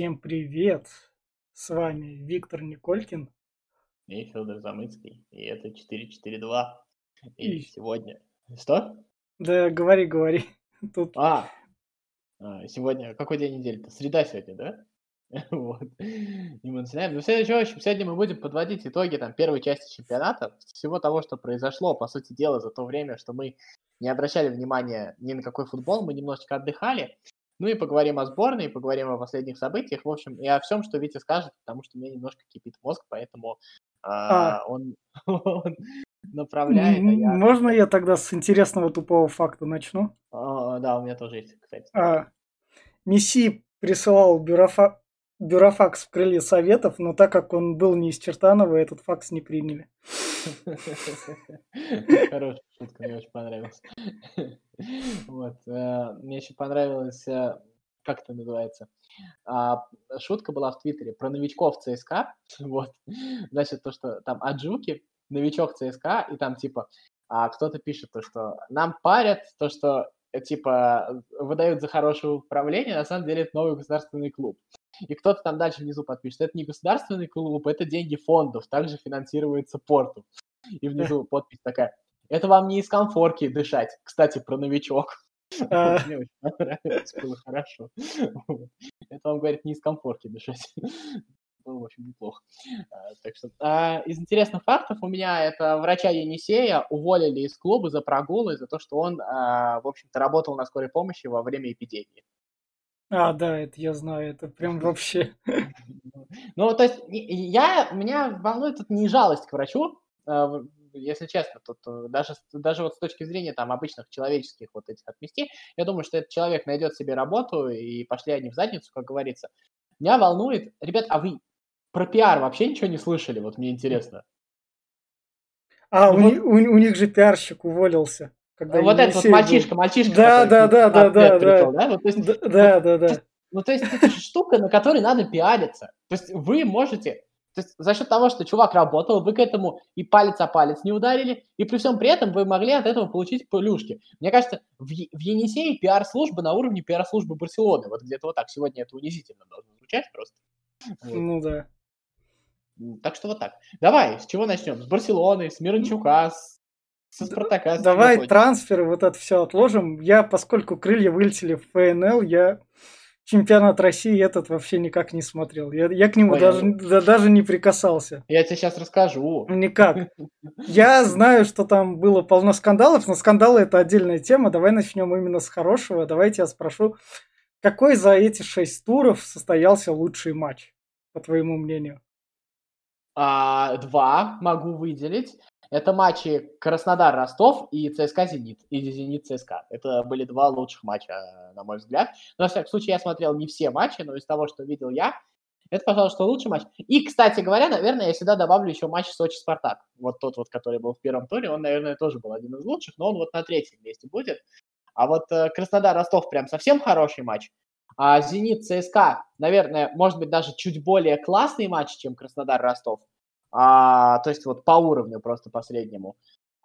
Всем привет! С вами Виктор Николькин. И Федор Замыцкий. И это 442. И, И- сегодня... Что? Да, говори, говори. Тут А, а, сегодня... Какой день недели-то? Среда сегодня, да? Вот. И мы начинаем. Ну, в следующем, в общем, сегодня мы будем подводить итоги там, первой части чемпионата, всего того, что произошло, по сути дела, за то время, что мы не обращали внимания ни на какой футбол, мы немножечко отдыхали. Ну и поговорим о сборной, и поговорим о последних событиях, в общем, и о всем, что Витя скажет, потому что у меня немножко кипит мозг, поэтому а, он, он направляет, а я... можно я тогда с интересного тупого факта начну? А, да, у меня тоже есть, кстати. А, Месси присылал бюрофа- бюрофакс в крылья советов, но так как он был не из Чертанова, этот факс не приняли. Хорошая шутка, мне очень понравилась. Вот. э, Мне еще понравилось, э, как это называется, а, шутка была в Твиттере про новичков ЦСКА, вот, значит, то, что там Аджуки, новичок ЦСКА, и там типа а, кто-то пишет то, что нам парят, то, что э, типа выдают за хорошее управление, на самом деле это новый государственный клуб. И кто-то там дальше внизу подпишет, это не государственный клуб, это деньги фондов, также финансируется порту. И внизу подпись такая, это вам не из комфорки дышать. Кстати, про новичок. А. Мне очень понравилось, было хорошо. Это вам говорит не из комфорки дышать. Было, в общем, неплохо. А, Так что а, из интересных фактов у меня это врача Енисея уволили из клуба за прогулы, за то, что он, в общем-то, работал на скорой помощи во время эпидемии. А, да, это я знаю, это прям вообще... Ну, то есть я, меня волнует тут не жалость к врачу, а, если честно, тут э, даже, даже вот с точки зрения там обычных человеческих вот этих отмести, я думаю, что этот человек найдет себе работу и пошли они в задницу, как говорится. Меня волнует, ребят, а вы про пиар вообще ничего не слышали? Вот мне интересно. А, Ну у, вот- у- у них же пиарщик уволился. Когда вот этот вот мальчишка, мальчишка, Да, да, да, да, да, да? Да, да, да. Ну, то есть это штука, на которой надо пиариться. То есть вы можете, то есть за счет того, что чувак работал, вы к этому и палец о палец не ударили, и при всем при этом вы могли от этого получить плюшки. Мне кажется, в, в Енисее пиар-служба на уровне пиар-службы Барселоны. Вот где-то вот так. Сегодня это унизительно должно звучать просто. Вот. Ну да. Так что вот так. Давай, с чего начнем? С Барселоны, с Миранчука, с, со Спартака. Давай трансферы, вот это все отложим. Я, поскольку крылья вылетели в ФНЛ, я чемпионат России этот вообще никак не смотрел. Я, я к нему Ой, даже, да- даже не прикасался. Я тебе сейчас расскажу. Никак. Я знаю, что там было полно скандалов, но скандалы это отдельная тема. Давай начнем именно с хорошего. Давайте я спрошу, какой за эти шесть туров состоялся лучший матч, по твоему мнению? А, два могу выделить. Это матчи Краснодар-Ростов и ЦСКА-Зенит. И Зенит-ЦСКА. Это были два лучших матча, на мой взгляд. Но, во всяком случае, я смотрел не все матчи, но из того, что видел я, это, пожалуй, что лучший матч. И, кстати говоря, наверное, я сюда добавлю еще матч Сочи-Спартак. Вот тот вот, который был в первом туре, он, наверное, тоже был один из лучших, но он вот на третьем месте будет. А вот э, Краснодар-Ростов прям совсем хороший матч. А Зенит-ЦСКА, наверное, может быть, даже чуть более классный матч, чем Краснодар-Ростов. А, то есть вот по уровню просто последнему.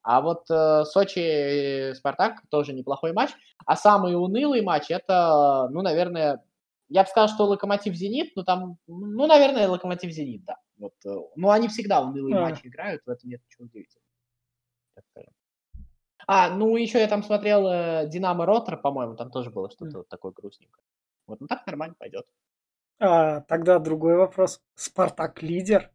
А вот э, Сочи-Спартак тоже неплохой матч. А самый унылый матч это, ну, наверное, я бы сказал, что Локомотив-Зенит, ну, там, ну, наверное, Локомотив-Зенит, да. Вот, э, ну, они всегда унылые А. матчи играют, в этом нет ничего удивительного. А, ну, еще я там смотрел э, Динамо Ротор, по-моему, там тоже было что-то вот такое грустненькое. Вот, ну так нормально пойдет. А, тогда другой вопрос. Спартак лидер?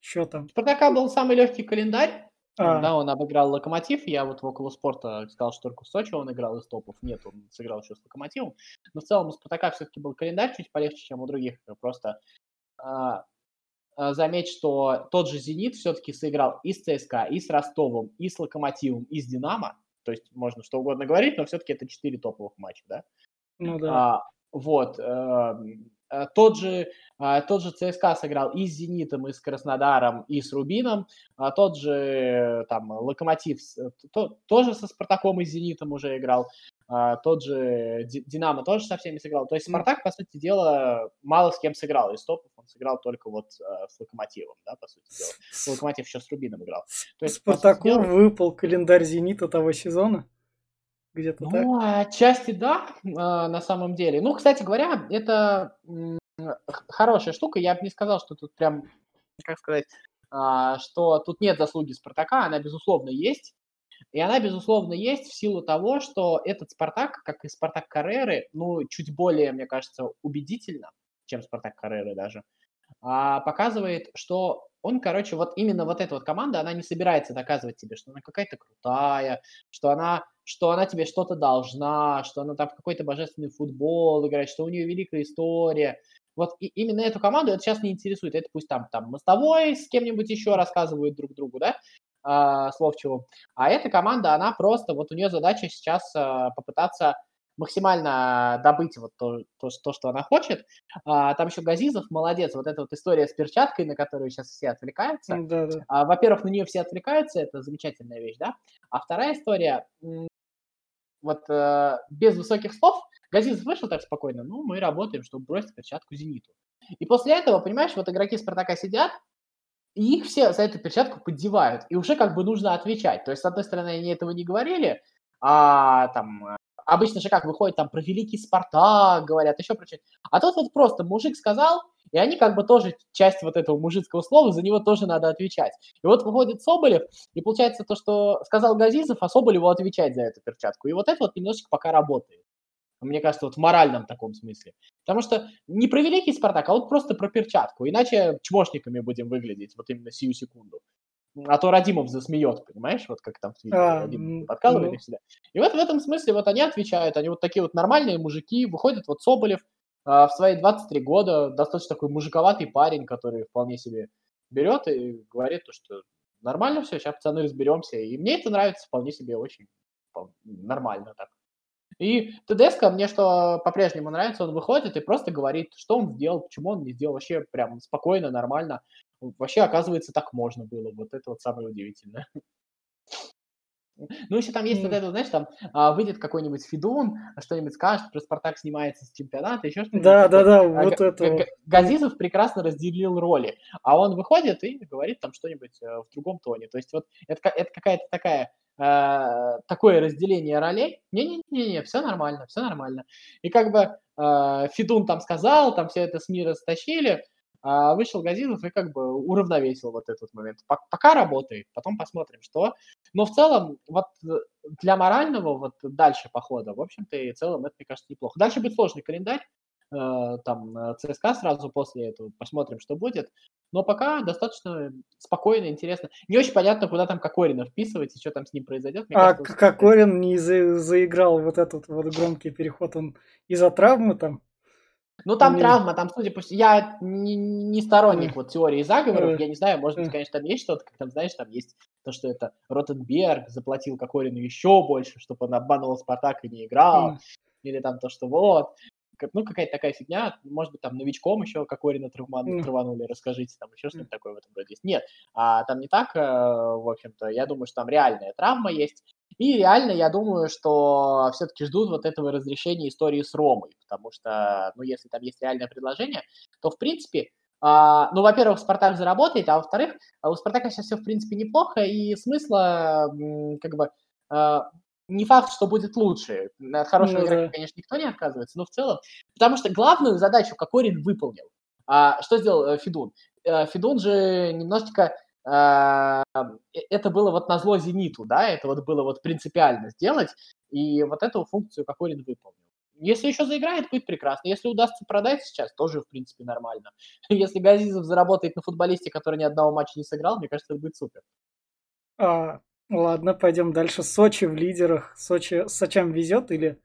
Что там? Спартака был самый легкий календарь. А. Да, он обыграл Локомотив. Я вот в около спорта сказал, что только в Сочи он играл из топов. Нет, он сыграл еще с Локомотивом. Но в целом у Спартака все-таки был календарь чуть полегче, чем у других. Просто а, а, заметь, что тот же Зенит все-таки сыграл и с ЦСКА, и с Ростовом, и с Локомотивом, и с Динамо. То есть можно что угодно говорить, но все-таки это четыре топовых матча, да? Ну да. А, вот. эм, Тот же, а, тот же ЦСКА сыграл и с «Зенитом», и с Краснодаром, и с «Рубином». А Тот же э, там «Локомотив» э, то- тоже со «Спартаком» и с «Зенитом» уже играл. А, Тот же Ди- «Динамо» тоже со всеми сыграл. То есть. «Спартак», по сути дела, мало с кем сыграл. Из топов он сыграл только вот э, с «Локомотивом», да, по сути дела. «Локомотив» еще с «Рубином» играл. То есть, Спартаку дела, выпал календарь Зенита того сезона. Где-то так. Ну, отчасти да, а, на самом деле. Ну, кстати говоря, это хорошая штука. Я бы не сказал, что тут прям, как сказать, а, что тут нет заслуги Спартака, она, безусловно, есть. И она, безусловно, есть в силу того, что этот Спартак, как и Спартак Карреры, ну, чуть более, мне кажется, убедительно, чем Спартак Карреры даже, а, показывает, что он, короче, вот именно вот эта вот команда, она не собирается доказывать тебе, что она какая-то крутая, что она, что она тебе что-то должна, что она там в какой-то божественный футбол играет, что у нее великая история. Вот и именно эту команду это сейчас не интересует. Это пусть там, там мостовой с кем-нибудь еще рассказывают друг другу, да, а, Словчеву. А эта команда, она просто, вот у нее задача сейчас а, попытаться максимально добыть вот то, то, то что она хочет. А, там еще Газизов молодец. Вот эта вот история с перчаткой, на которую сейчас все отвлекаются. Да, да. А, во-первых, на нее все отвлекаются, это замечательная вещь, да. А вторая история, вот э, без высоких слов, Газизов вышел так спокойно, ну, мы работаем, чтобы бросить перчатку Зениту. И после этого, понимаешь, вот игроки Спартака сидят, и их все за эту перчатку поддевают. И уже как бы нужно отвечать. То есть, с одной стороны, они этого не говорили, а там обычно же как выходит там про великий Спартак, говорят, еще про что А тут вот просто мужик сказал, и они как бы тоже часть вот этого мужицкого слова, за него тоже надо отвечать. И вот выходит Соболев, и получается то, что сказал Газизов, а Соболеву отвечать за эту перчатку. И вот это вот немножечко пока работает. Мне кажется, вот в моральном таком смысле. Потому что не про великий Спартак, а вот просто про перчатку. Иначе чмошниками будем выглядеть вот именно сию секунду. А то Радимов засмеет, понимаешь, вот как там в Твиттере а, Радимов подкалывает ну. всегда. И вот в этом смысле вот они отвечают, они вот такие вот нормальные мужики, выходит вот Соболев а, в свои 23 года, достаточно такой мужиковатый парень, который вполне себе берет и говорит то, что нормально все, сейчас пацаны разберемся. И мне это нравится вполне себе очень нормально так. И ТДСК мне что по-прежнему нравится, он выходит и просто говорит, что он сделал, почему он не сделал, вообще прям спокойно, нормально. Вообще, оказывается, так можно было. Вот это вот самое удивительное. Ну, еще там есть вот это, знаешь, там а, выйдет какой-нибудь Фидун, что-нибудь скажет, про Спартак снимается с чемпионата, еще что-нибудь. Да, да, да, вот это. Газизов прекрасно разделил роли, а он выходит и говорит там что-нибудь э, в другом тоне. То есть вот это, это какая-то такая э, такое разделение ролей. Не-не-не, все нормально, все нормально. И как бы э, Фидун там сказал, там все это с мира стащили, а вышел Газизов и как бы уравновесил вот этот момент. Пока работает, потом посмотрим, что. Но в целом, вот э, для морального вот дальше похода, в общем-то, и в целом это, мне кажется, неплохо. Дальше будет сложный календарь, э, там э, ЦСКА сразу после этого, посмотрим, что будет. Но пока достаточно спокойно, интересно. Не очень понятно, куда там Кокорина вписывать и что там с ним произойдет. Мне а кажется, Кокорин не за заиграл вот этот вот громкий переход, он из-за травмы там? Ну, там не... травма, там, судя по всему, я не, не сторонник вот теории заговоров, я не знаю, может быть, конечно, там есть что-то, как там, знаешь, там есть то, что это Ротенберг заплатил Кокорину еще больше, чтобы он обманывал Спартак и не играл, или там то, что вот, ну, какая-то такая фигня, может быть, там новичком еще Кокорина травман, mm. траванули, расскажите, там еще что-нибудь mm. такое в этом роде есть. Нет, а там не так, э, в общем-то, я думаю, что там реальная травма есть, и реально, я думаю, что все-таки ждут вот этого разрешения истории с Ромой, потому что, ну, если там есть реальное предложение, то, в принципе, а, ну, во-первых, Спартак заработает, а во-вторых, у Спартака сейчас все, в принципе, неплохо, и смысла, как бы, а, не факт, что будет лучше. От хорошего ну, игрока, да. конечно, никто не отказывается, но в целом, потому что главную задачу Кокорин выполнил. А, что сделал э, Федун? Э, Федун же немножечко а, это было вот на зло «Зениту», да, это вот было вот принципиально сделать, и вот эту функцию Кокорин выполнил. Если еще заиграет, будет прекрасно. Если удастся продать сейчас, тоже, в принципе, нормально. Если Газизов заработает на футболисте, который ни одного матча не сыграл, мне кажется, это будет супер. А, ладно, пойдем дальше. Сочи в лидерах. Сочи, Сочам везет или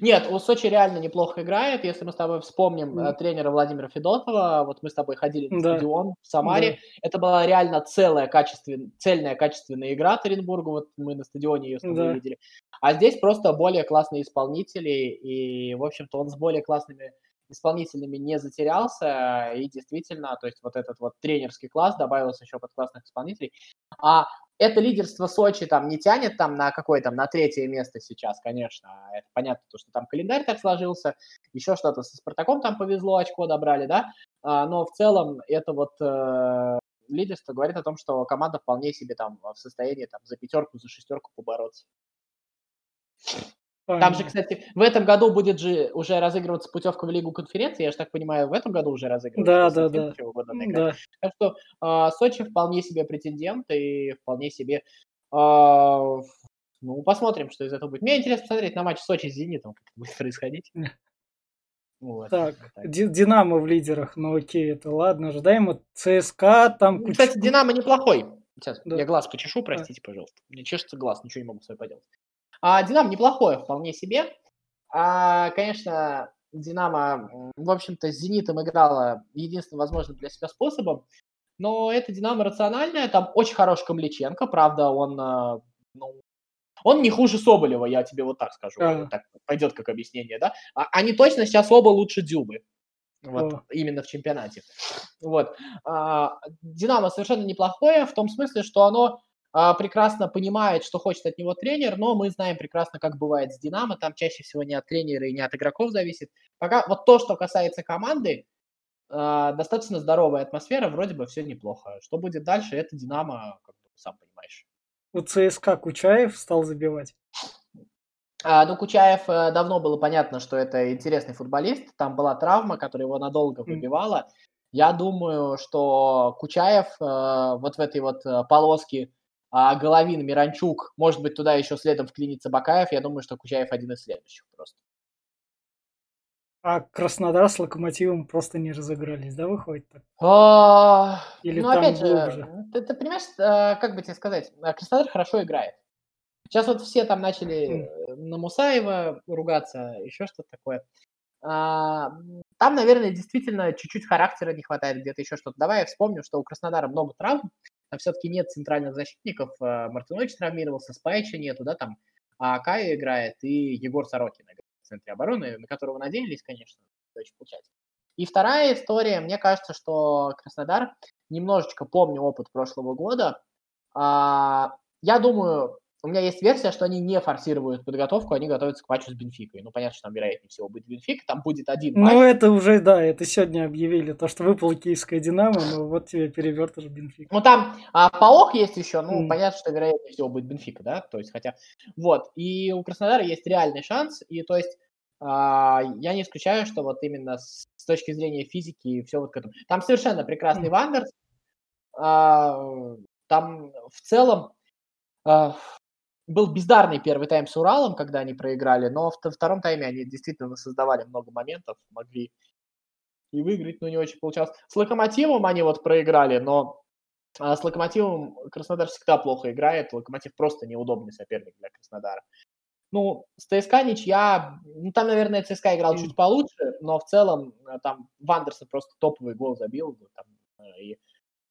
нет, у Сочи реально неплохо играет. Если мы с тобой вспомним mm. тренера Владимира Федотова, вот мы с тобой ходили на да. стадион в Самаре, да. это была реально целая качественная, цельная качественная игра Оренбургу, вот мы на стадионе ее с тобой да. видели. А здесь просто более классные исполнители, и, в общем-то, он с более классными исполнителями не затерялся, и действительно, то есть вот этот вот тренерский класс добавился еще под классных исполнителей. А это лидерство Сочи там не тянет там на какое там, на третье место сейчас, конечно. Это понятно, то, что там календарь так сложился, еще что-то со Спартаком там повезло, очко добрали, да, а, но в целом это вот э, лидерство говорит о том, что команда вполне себе там в состоянии там за пятерку, за шестерку побороться. Там же, кстати, в этом году будет же уже разыгрываться путевка в Лигу конференции. Я же так понимаю, в этом году уже разыгрывается. Да, да, да. Года да. Так что э, Сочи вполне себе претендент и вполне себе... Э, ну, посмотрим, что из этого будет. Мне интересно посмотреть на матч Сочи с Зенитом, как это будет происходить. Вот. Так, так. Динамо в лидерах, ну окей, это ладно, ожидаемо. ЦСКА там... Ну, кстати, Динамо неплохой. Сейчас, да. я глаз почешу, простите, пожалуйста. Мне чешется глаз, ничего не могу с собой поделать. А Динамо неплохое, вполне себе. А, конечно, Динамо, в общем-то, с Зенитом играла единственным возможным для себя способом. Но это Динамо рациональное, там очень хороший Камличенко, правда, он, а, ну, он не хуже Соболева, я тебе вот так скажу. А. Так пойдет как объяснение, да? А, они точно сейчас оба лучше Дюбы. Вот, О. именно в чемпионате. Вот. А, Динамо совершенно неплохое в том смысле, что оно прекрасно понимает, что хочет от него тренер, но мы знаем прекрасно, как бывает с Динамо, там чаще всего не от тренера и не от игроков зависит. Пока вот то, что касается команды, а, достаточно здоровая атмосфера, вроде бы все неплохо. Что будет дальше, это Динамо, как бы, сам понимаешь. У ЦСКА Кучаев стал забивать. А, ну, Кучаев э, давно было понятно, что это интересный футболист. Там была травма, которая его надолго выбивала. Я думаю, что Кучаев э, вот в этой вот э, полоске а Головин, Миранчук, может быть, туда еще следом вклинится Бакаев. Я думаю, что Кучаев один из следующих просто. А Краснодар с Локомотивом просто не разыгрались, да, выходит так? А, Или ну, там опять глубже? же, ты, ты понимаешь, э, как бы тебе сказать, э, Краснодар хорошо играет. Сейчас вот все там начали mm. на Мусаева ругаться, еще что-то такое. А, там, наверное, действительно чуть-чуть характера не хватает, где-то еще что-то. Давай я вспомню, что у Краснодара много травм, там все-таки нет центральных защитников. Э, Мартинович травмировался, Спайча нету, да, там а Кая играет и Егор Сорокин играет в центре обороны, на которого надеялись, конечно, очень получается. И вторая история, мне кажется, что Краснодар, немножечко помню опыт прошлого года, а, я думаю, у меня есть версия, что они не форсируют подготовку, они готовятся к матчу с Бенфикой. Ну, понятно, что там, вероятнее всего, будет Бенфика, там будет один ну, матч. Ну, это уже, да, это сегодня объявили, то, что выпал киевская Динамо, но вот тебе перевертыш Бенфика. Ну, там а, Паок есть еще, ну, mm. понятно, что, вероятнее всего, будет Бенфика, да, то есть, хотя, вот, и у Краснодара есть реальный шанс, и, то есть, а, я не исключаю, что вот именно с, с точки зрения физики и все вот к этому. Там совершенно прекрасный mm. Вандерс, а, там в целом а, был бездарный первый тайм с Уралом, когда они проиграли, но во втором тайме они действительно создавали много моментов, могли и выиграть, но не очень получалось. С Локомотивом они вот проиграли, но а с Локомотивом Краснодар всегда плохо играет, Локомотив просто неудобный соперник для Краснодара. Ну, с ЦСКА ничья, ну, там, наверное, ЦСКА играл чуть получше, но в целом э, там Вандерсон просто топовый гол забил, там, э, и,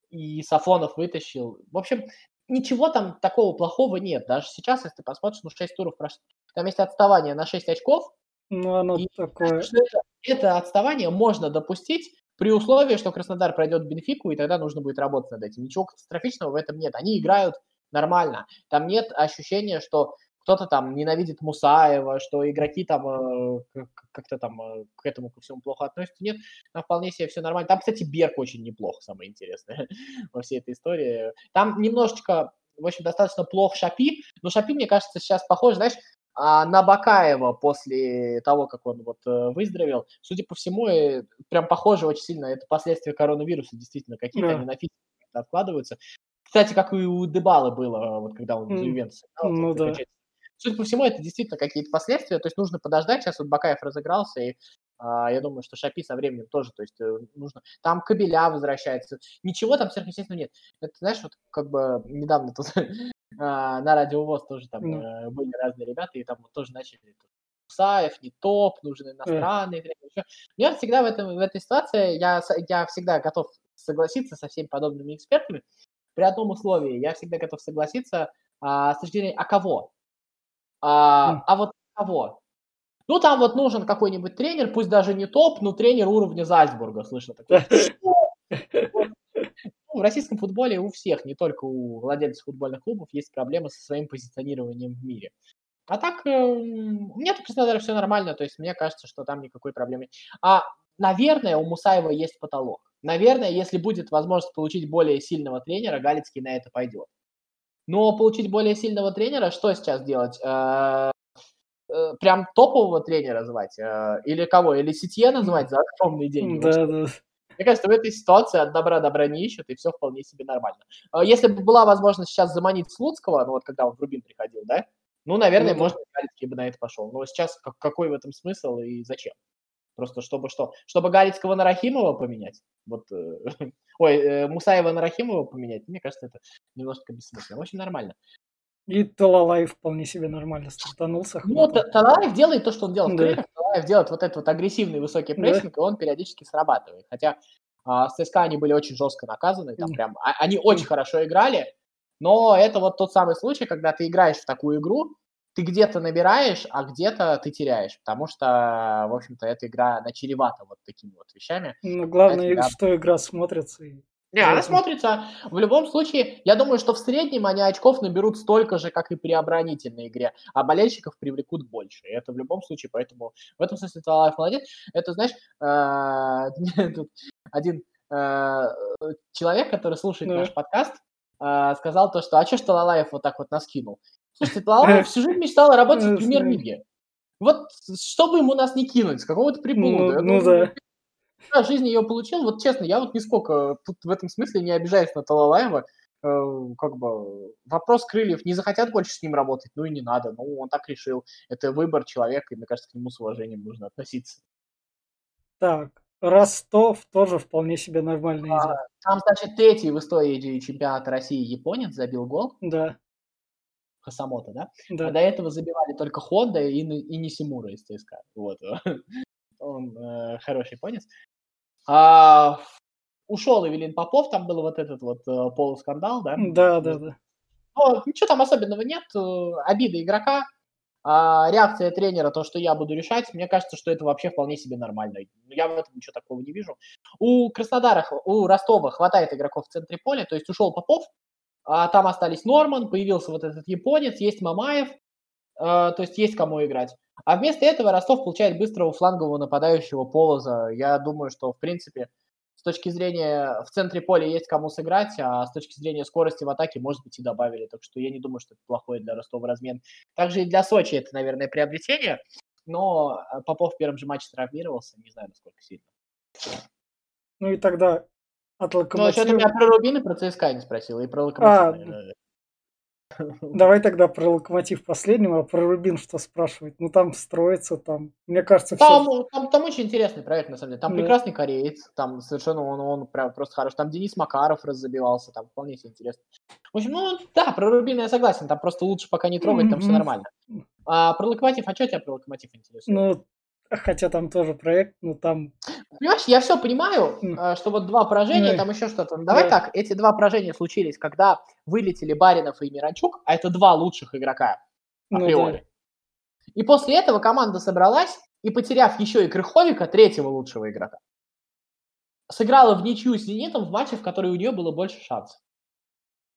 и Сафонов вытащил. В общем, ничего там такого плохого нет. Даже сейчас, если ты посмотришь, ну, 6 туров прошло. Там есть отставание на 6 очков. Ну, оно и, такое. Это, это отставание можно допустить при условии, что Краснодар пройдет Бенфику, и тогда нужно будет работать над этим. Ничего катастрофичного в этом нет. Они играют нормально. Там нет ощущения, что кто-то там ненавидит Мусаева, что игроки там э, как-то там э, к этому ко всему плохо относятся. Нет, там вполне себе все нормально. Там, кстати, Берг очень неплохо, самое интересное во всей этой истории. Там немножечко, в общем, достаточно плохо Шапи, но Шапи, мне кажется, сейчас похож, знаешь, а на Бакаева после того, как он вот э, выздоровел, судя по всему, прям похоже очень сильно, это последствия коронавируса, действительно, какие-то да. они на откладываются. Кстати, как и у Дебалы было, вот когда он mm. за Ювентус. Ну да. Судя по всему, это действительно какие-то последствия, то есть нужно подождать, сейчас вот Бакаев разыгрался, и а, я думаю, что Шапи со временем тоже, то есть э, нужно, там Кабеля возвращается, ничего там сверхъестественного нет. Это, знаешь, вот как бы недавно тут а, на радиовоз тоже там mm. были разные ребята, и там вот тоже начали Саев, не топ, нужен иностранный. Mm. Я всегда в, этом, в этой ситуации, я, я всегда готов согласиться со всеми подобными экспертами, при одном условии, я всегда готов согласиться а, с точки зрения, а кого? А, а вот кого? Ну, там вот нужен какой-нибудь тренер, пусть даже не топ, но тренер уровня Зальцбурга, слышно такое. Ну, в российском футболе у всех, не только у владельцев футбольных клубов, есть проблемы со своим позиционированием в мире. А так, у меня тут в Краснодаре все нормально, то есть мне кажется, что там никакой проблемы. А, наверное, у Мусаева есть потолок. Наверное, если будет возможность получить более сильного тренера, Галицкий на это пойдет. Но получить более сильного тренера, что сейчас делать? Э, э, прям топового тренера звать? Э, или кого? Или Ситье называть за огромные деньги? Да, да. Мне кажется, в этой ситуации от добра добра не ищут, и все вполне себе нормально. А если бы была возможность сейчас заманить Слуцкого, ну вот когда он в Рубин приходил, да, ну, наверное, Ну да. может, Галицкий бы на это пошел. Но сейчас как- какой в этом смысл и зачем? Просто чтобы что? Чтобы Галицкого на Рахимова поменять? Вот, э, ой, э, Мусаева на Рахимова поменять? Мне кажется, это немножко бессмысленно. В общем, нормально. И Талалай вполне себе нормально стартанулся. Ну, хватал. Та- Талаев делает то, что он делал в Да. крыльях. Талаев делает вот этот вот агрессивный высокий Да. прессинг, и он периодически срабатывает. Хотя а, с ЦСКА они были очень жестко наказаны, там Мгм. прям, а- они очень хорошо играли, но это вот тот самый случай, когда ты играешь в такую игру, ты где-то набираешь, а где-то ты теряешь, потому что, в общем-то, эта игра, она чревата вот такими вот вещами. Но главное, да. что игра смотрится. и- Не, она смотрится. В любом случае, я думаю, что в среднем они очков наберут столько же, как и при оборонительной игре, а болельщиков привлекут больше. И это в любом случае, поэтому в этом смысле Талаев молодец. Это, знаешь, тут один э, человек, который слушает наш подкаст, э, сказал то, что а что ж Талалаев вот так вот нас кинул? Слушайте, Талалаев всю жизнь мечтал работать в Э, премьер-лиге. Вот чтобы ему нас не кинуть, с какого-то приблуда. Ну, ну да. да, в жизни ее получил. Вот честно, я вот нисколько тут в этом смысле не обижаюсь на Талалаева. Э, Как бы вопрос крыльев. Не захотят больше с ним работать, ну и не надо. Ну, он так решил. Это выбор человека, и мне кажется, к нему с уважением нужно относиться. Так, Ростов тоже вполне себе нормально идет. Там, значит, третий в истории чемпионата России японец забил гол. Да, Хасамото, да? А да. до этого забивали только Хонда и, и Нисимура из ЦСКА. Вот. Он э, хороший японец. А, ушел Эвелин Попов, там был вот этот вот э, полускандал, да? Да, да, да. Но ничего там особенного нет. э, Обида игрока, а реакция тренера, то, что я буду решать, мне кажется, что это вообще вполне себе нормально. Я в этом ничего такого не вижу. У Краснодара, у Ростова хватает игроков в центре поля, то есть ушел Попов, а там остались Норман, появился вот этот японец, есть Мамаев, э, то есть есть кому играть. А вместо этого Ростов получает быстрого флангового нападающего Полоза. Я думаю, что, в принципе, с точки зрения в центре поля есть кому сыграть, а с точки зрения скорости в атаке, может быть, и добавили. Так что я не думаю, что это плохой для Ростова размен. Также и для Сочи это, наверное, приобретение, но э, Попов в первом же матче травмировался, не знаю, насколько сильно. Ну и тогда от Ну, а что ты Локомотива... меня про Рубин и про ЦСКА не спросил, и про Локомотив. А. Давай тогда про Локомотив последним, а про Рубин что спрашивать? Ну там строится, там, мне кажется, Там, все... там, там очень интересный проект, на самом деле. Там Да. прекрасный кореец, там совершенно он, он прям просто хорош. Там Денис Макаров раззабивался, там вполне себе интересно. В общем, ну да, про Рубин я согласен, там просто лучше пока не трогать, там все нормально. А про Локомотив, а что тебя про Локомотив интересует? Ну, хотя там тоже проект, ну там... Понимаешь, я все понимаю, э, что вот два поражения, Ну, там еще что-то. Ну, Давай да. так, эти два поражения случились, когда вылетели Баринов и Миранчук, а это два лучших игрока Ну, априори. И после этого команда собралась и, потеряв еще и Крыховика, третьего лучшего игрока, сыграла в ничью с «Зенитом» в матче, в который у нее было больше шансов.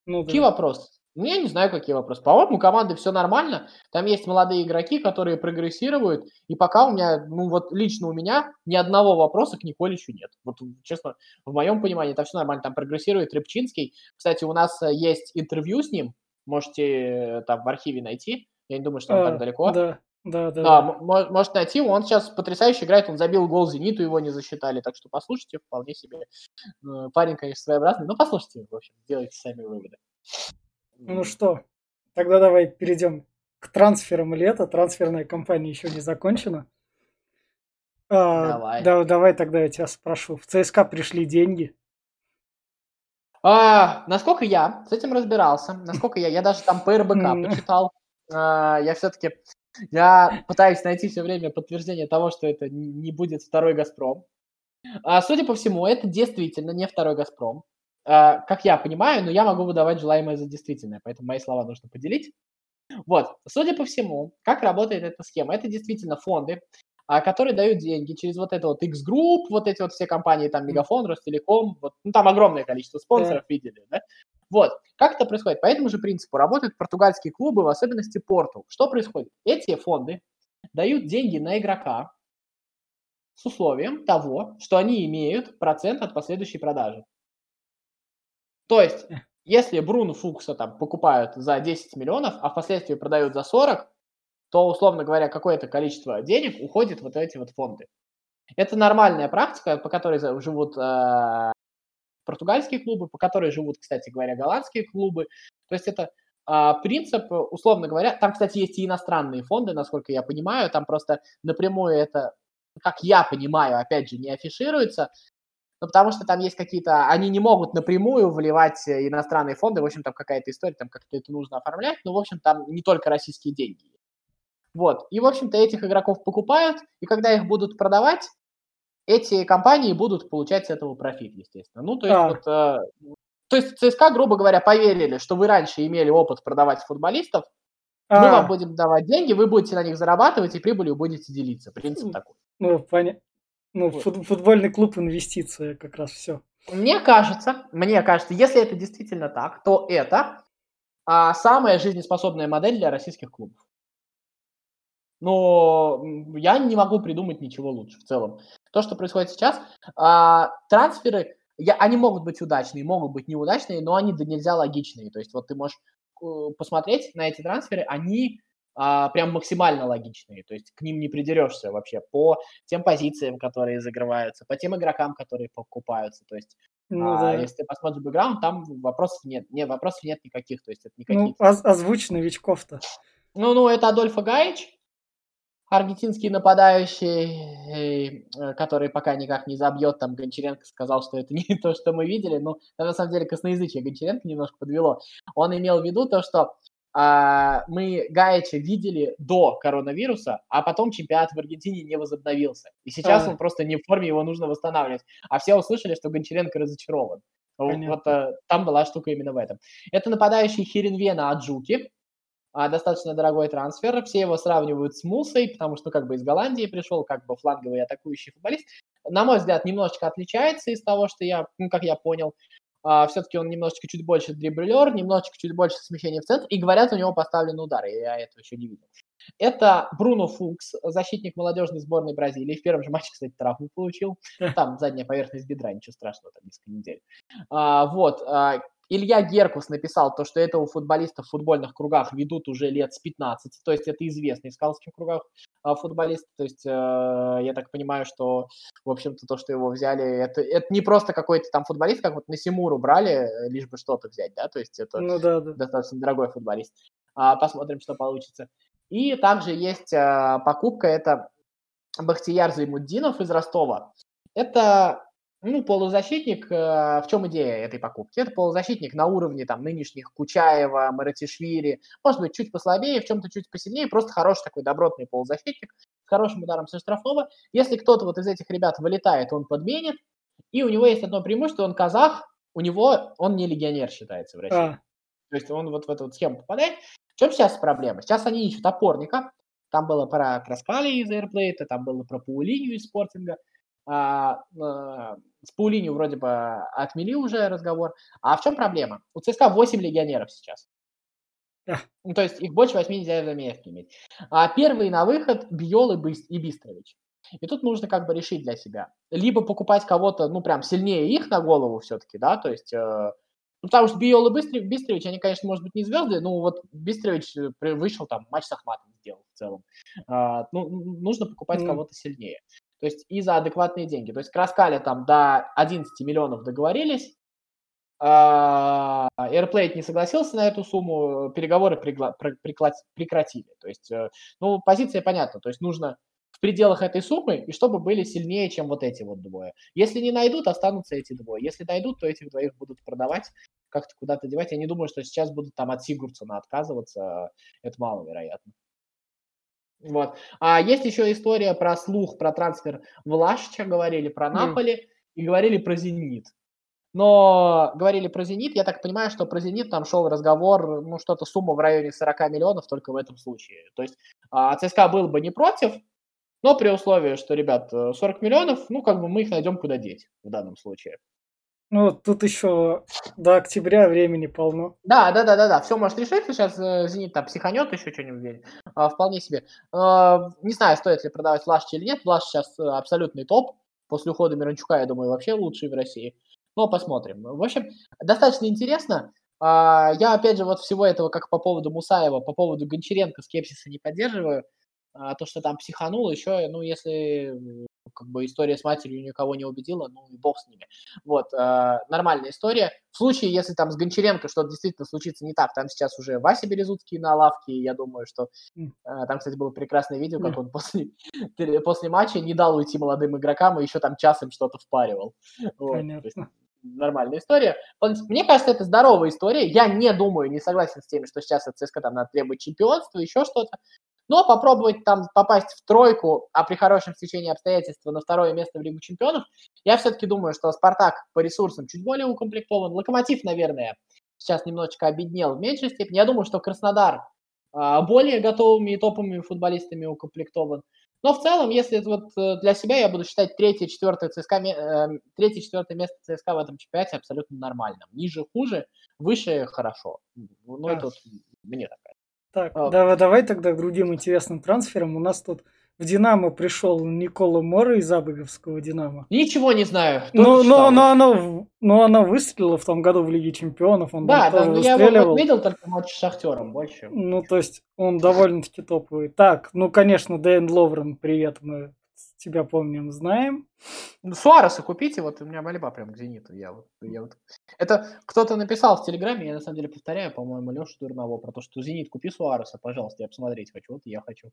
Ну, Какие да. вопросы? Ну, Я не знаю, какие вопросы. По-моему, у команды все нормально. Там есть молодые игроки, которые прогрессируют. И пока у меня, ну вот лично у меня ни одного вопроса к Николичу нет. Вот честно, в моем понимании там все нормально. Там прогрессирует Рыбчинский. Кстати, у нас э, есть интервью с ним. Можете э, там в архиве найти. Я не думаю, что он А, так далеко. Да, да, да. Да, да. может найти. Он сейчас потрясающе играет. Он забил гол Зениту, его не засчитали. Так что послушайте, вполне себе. Э, Парень, конечно, своеобразный. Но послушайте, в общем, делайте сами выводы. Ну что, тогда давай перейдем к трансферам лета. Трансферная кампания еще не закончена. А, Давай. да, давай тогда я тебя спрошу. В ЦСКА пришли деньги. А, насколько я с этим разбирался, насколько я, я даже там по РБК почитал, а, я все-таки, я пытаюсь найти все время подтверждение того, что это не будет второй «Газпром». А, судя по всему, это действительно не второй «Газпром». А, как я понимаю, но я могу выдавать желаемое за действительное, поэтому мои слова нужно поделить. Вот, судя по всему, как работает эта схема? Это действительно фонды, а, которые дают деньги через вот это вот X-Group, вот эти вот все компании, там Мегафон, Ростелеком, вот, ну, там огромное количество спонсоров видели, да? Вот, как это происходит? По этому же принципу работают португальские клубы, в особенности Порту. Что происходит? Эти фонды дают деньги на игрока с условием того, что они имеют процент от последующей продажи. То есть, если Бруно Фукса там покупают за 10 миллионов, а впоследствии продают за 40, то, условно говоря, какое-то количество денег уходит в вот эти вот фонды. Это нормальная практика, по которой живут э, португальские клубы, по которой живут, кстати говоря, голландские клубы. То есть это э, принцип, условно говоря, там, кстати, есть и иностранные фонды, насколько я понимаю, там просто напрямую это, как я понимаю, опять же, не афишируется, ну, потому что там есть какие-то, они не могут напрямую вливать иностранные фонды, в общем, там какая-то история, там как-то это нужно оформлять, но, в общем, там не только российские деньги. Вот, и, в общем-то, этих игроков покупают, и когда их будут продавать, эти компании будут получать с этого профит, естественно. Ну, то есть, а. вот, э, то есть ЦСКА, грубо говоря, поверили, что вы раньше имели опыт продавать футболистов, а. мы вам будем давать деньги, вы будете на них зарабатывать и прибылью будете делиться. Принцип такой. Ну, понятно. Ну, вот. футбольный клуб инвестиция как раз все. Мне кажется, мне кажется, если это действительно так, то это а, самая жизнеспособная модель для российских клубов. Но я не могу придумать ничего лучше в целом. То, что происходит сейчас, а, трансферы, я, они могут быть удачные, могут быть неудачные, но они да нельзя логичные. То есть вот ты можешь э, посмотреть на эти трансферы, они а, прям максимально логичные, то есть к ним не придерешься вообще по тем позициям, которые закрываются, по тем игрокам, которые покупаются, то есть ну, а, да. если ты посмотришь бэкграунд, там вопросов нет, нет, вопросов нет никаких, то есть это никаких. Ну, оз- озвучь новичков-то. Ну, ну, это Адольфо Гаич, аргентинский нападающий, э, который пока никак не забьет, там Гончаренко сказал, что это не то, что мы видели, но на самом деле косноязычие Гончаренко немножко подвело. Он имел в виду то, что а, мы Гаича видели до коронавируса, а потом чемпионат в Аргентине не возобновился. И сейчас а. он просто не в форме, его нужно восстанавливать. А все услышали, что Гончаренко разочарован. Понятно. Вот а, там была штука именно в этом. Это нападающий Хиринвена Аджуки, а, достаточно дорогой трансфер. Все его сравнивают с Мусой, потому что как бы из Голландии пришел, как бы фланговый атакующий футболист. На мой взгляд, немножечко отличается из того, что я, ну, как я понял. Uh, все-таки он немножечко чуть больше дриблер, немножечко чуть больше смещения в центр, и говорят, у него поставлен удар, я этого еще не видел. Это Бруно Фукс, защитник молодежной сборной Бразилии. В первом же матче, кстати, травму получил. Там задняя поверхность бедра, ничего страшного, там несколько недель. Uh, вот. Uh, Илья Геркус написал то, что этого футболиста в футбольных кругах ведут уже лет с 15, то есть это известный в скаутских кругах а, футболист, то есть э, я так понимаю, что, в общем-то, то, что его взяли, это, это не просто какой-то там футболист, как вот на Симуру брали, э, лишь бы что-то взять, да, то есть это ну, да, да. достаточно дорогой футболист. А, посмотрим, что получится. И также есть а, покупка, это Бахтияр Займуддинов из Ростова. Это ну, полузащитник, э, в чем идея этой покупки? Это полузащитник на уровне там нынешних Кучаева, Маратишвили, может быть, чуть послабее, в чем-то чуть посильнее, просто хороший такой добротный полузащитник с хорошим ударом со штрафного. Если кто-то вот из этих ребят вылетает, он подменит, и у него есть одно преимущество, он казах, у него, он не легионер считается в России. А. То есть он вот в эту вот схему попадает. В чем сейчас проблема? Сейчас они ищут опорника, там было про Краскали из Airplay, там было про Паулинию из Спортинга – а, а, с Паулинью вроде бы отмели уже разговор. А в чем проблема? У ЦСКА 8 легионеров сейчас. Ну, то есть их больше 8 нельзя в замене иметь. А первые на выход Биол и, и Бистрович. И тут нужно как бы решить для себя. Либо покупать кого-то, ну, прям сильнее их на голову все-таки, да, то есть... Э, ну, потому что Биол и Бистров, Бистрович, они, конечно, может быть, не звезды, но вот Бистрович э, вышел там, матч с Ахматом сделал в целом. А, ну, нужно покупать mm. кого-то сильнее. То есть и за адекватные деньги. То есть Краскали там до 11 миллионов договорились, а, Airplay не согласился на эту сумму, переговоры прекратили. То есть, э, ну, позиция понятна. То есть нужно в пределах этой суммы, и чтобы были сильнее, чем вот эти вот двое. Если не найдут, останутся эти двое. Если найдут, то этих двоих будут продавать, как-то куда-то девать. Я не думаю, что сейчас будут там от Сигурсона отказываться. Это маловероятно. Вот. А есть еще история про слух, про трансфер Влашича, говорили про Наполи mm. и говорили про Зенит. Но говорили про Зенит, я так понимаю, что про Зенит там шел разговор, ну, что-то сумма в районе 40 миллионов только в этом случае. То есть а, ЦСКА был бы не против, но при условии, что, ребят, 40 э, миллионов, ну, как бы мы их найдем куда деть в данном случае. Ну, тут еще до октября времени полно. Да, да, да, да, да. Все может решиться. Сейчас э, Зенит там психанет еще что-нибудь. А, вполне себе. А, не знаю, стоит ли продавать Влаш или нет. Влаш сейчас э, абсолютный топ. После ухода Миранчука, я думаю, вообще лучший в России. Но посмотрим. В общем, достаточно интересно. А, я, опять же, вот всего этого, как по поводу Мусаева, по поводу Гончаренко скепсиса не поддерживаю. А, то, что там психанул, еще, ну, если как бы история с матерью никого не убедила, ну и бог с ними. Вот, э, нормальная история. В случае, если там с Гончаренко что-то действительно случится не так, там сейчас уже Вася Березутский на лавке, я думаю, что э, там, кстати, было прекрасное видео, как он после, после матча не дал уйти молодым игрокам и еще там часом что-то впаривал. Вот, Понятно. нормальная история. Мне кажется, это здоровая история. Я не думаю, не согласен с теми, что сейчас от ЦСКА там надо требовать чемпионства, еще что-то. Но попробовать там попасть в тройку, а при хорошем стечении обстоятельств на второе место в Лигу чемпионов, я все-таки думаю, что Спартак по ресурсам чуть более укомплектован. Локомотив, наверное, сейчас немножечко обеднел в меньшей степени. Я думаю, что Краснодар а, более готовыми и топовыми футболистами укомплектован. Но в целом, если вот э, для себя я буду считать третье, четвертое ЦСКА, э, третье, четвертое место ЦСКА в этом чемпионате абсолютно нормальным. Ниже хуже, выше хорошо. Ну, это вот мне так так, а... давай, давай тогда другим интересным трансферам. У нас тут в Динамо пришел Никола Мора из Абыговского Динамо. Ничего не знаю. Ну, но, но, оно, но оно выстрелило в том году в Лиге Чемпионов. Он да, да я его видел только матч с Шахтером больше. Ну, то есть он довольно-таки топовый. Так, ну, конечно, Дэн Ловрен, привет, мы тебя помним, знаем. Ну, Суареса купите, вот у меня мольба прям к Зениту. Я вот, я вот... Это кто-то написал в Телеграме, я на самом деле повторяю, по-моему, Леша Дурново, про то, что Зенит, купи Суареса, пожалуйста, я посмотреть хочу, вот я хочу.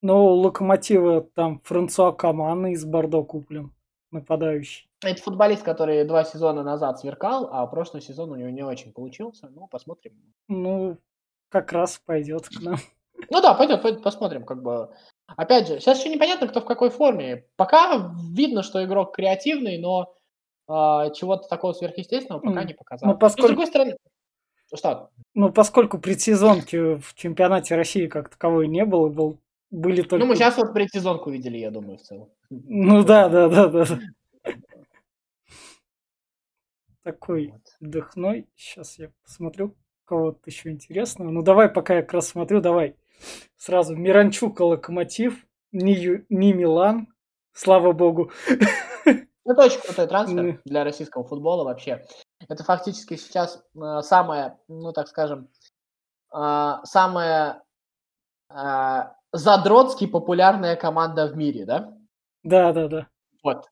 Ну, Локомотива там Франсуа Камана из Бордо куплен, нападающий. Это футболист, который два сезона назад сверкал, а прошлый сезон у него не очень получился. Ну, посмотрим. Ну, как раз пойдет к нам. Ну да, пойдет, пойдет, посмотрим, как бы. Опять же, сейчас еще непонятно, кто в какой форме. Пока видно, что игрок креативный, но э, чего-то такого сверхъестественного пока не показал. Ну, поскольку... с другой стороны, что? Ну, поскольку предсезонки в чемпионате России как таковой не было, был, были только... Ну, мы сейчас вот предсезонку видели, я думаю, в целом. Ну да, да, да, да. Такой вдохной. Сейчас я посмотрю кого-то еще интересного. Ну, давай, пока я как раз смотрю, давай. Сразу Миранчук Локомотив, не, не Милан, слава богу. Это очень крутой трансфер для российского футбола вообще. Это фактически сейчас э, самая, ну так скажем, э, самая э, задротски популярная команда в мире, да? Да, да, да. Вот.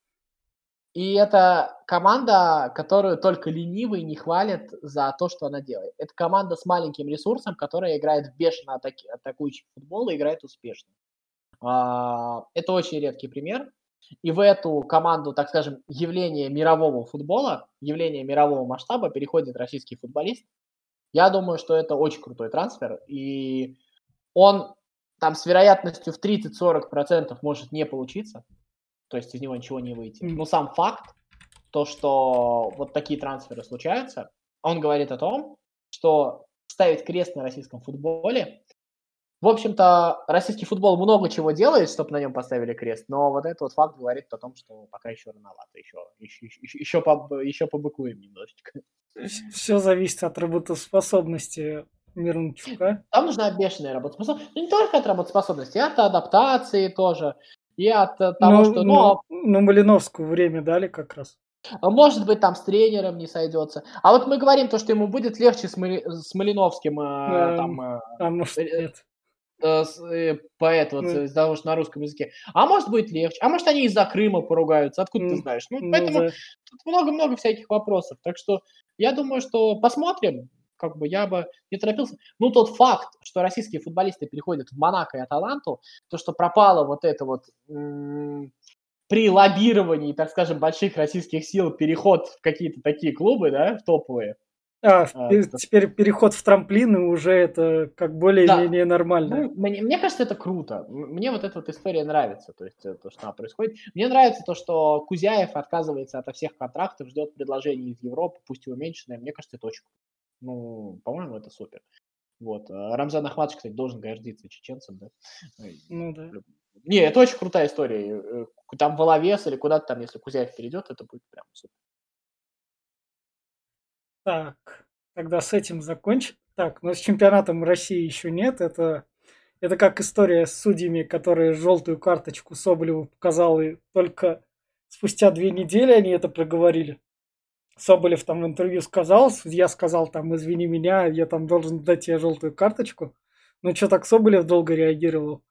И это команда, которую только ленивый не хвалит за то, что она делает. Это команда с маленьким ресурсом, которая играет в бешено атаки, атакующий футбол и играет успешно. А, это очень редкий пример. И в эту команду, так скажем, явление мирового футбола, явление мирового масштаба переходит российский футболист. Я думаю, что это очень крутой трансфер. И он там с вероятностью в 30-40% может не получиться то есть из него ничего не выйти. Но сам факт, то, что вот такие трансферы случаются, он говорит о том, что ставить крест на российском футболе, в общем-то, российский футбол много чего делает, чтобы на нем поставили крест, но вот этот вот факт говорит о том, что пока еще рановато, еще, еще, еще, еще, по, еще побыкуем немножечко. Все зависит от работоспособности Мирончука. Там нужна бешеная работоспособность. Ну, не только от работоспособности, а от адаптации тоже и от э, того, ну, что... Ну, ну, ну, Малиновскому время дали как раз. А может быть, там с тренером не сойдется. А вот мы говорим то, что ему будет легче с, Мали... с Малиновским э, там... Э, а может, э, нет. Э, э, поэт, вот, ну. из-за того, что на русском языке. А может быть легче. А может они из-за Крыма поругаются. Откуда mm. ты знаешь? Ну, поэтому ну, да. тут много-много всяких вопросов. Так что я думаю, что посмотрим как бы я бы не торопился. Ну, тот факт, что российские футболисты переходят в Монако и Аталанту, то, что пропало вот это вот м- при лоббировании, так скажем, больших российских сил переход в какие-то такие клубы, да, в топовые. А, а теперь переход в трамплины уже это как более-менее да. нормально. Ну, мне, мне кажется, это круто. Мне вот эта вот история нравится, то есть то, что она происходит. Мне нравится то, что Кузяев отказывается от всех контрактов, ждет предложений из Европы, пусть и уменьшенное. Мне кажется, это очень круто. Ну, по-моему, это супер. Вот. А Рамзан Ахмадович, кстати, должен гордиться чеченцем, да? Ну, да. Не, это очень крутая история. Э, там Воловес или куда-то там, если Кузяев перейдет, это будет прям супер. Так, тогда с этим закончим. Так, но с чемпионатом России еще нет. Это, это как история с судьями, которые желтую карточку Соболеву показал, и только спустя две недели они это проговорили. Соболев там в интервью сказал, судья сказал там, извини меня, я там должен дать тебе желтую карточку. Ну что, так Соболев долго реагировал?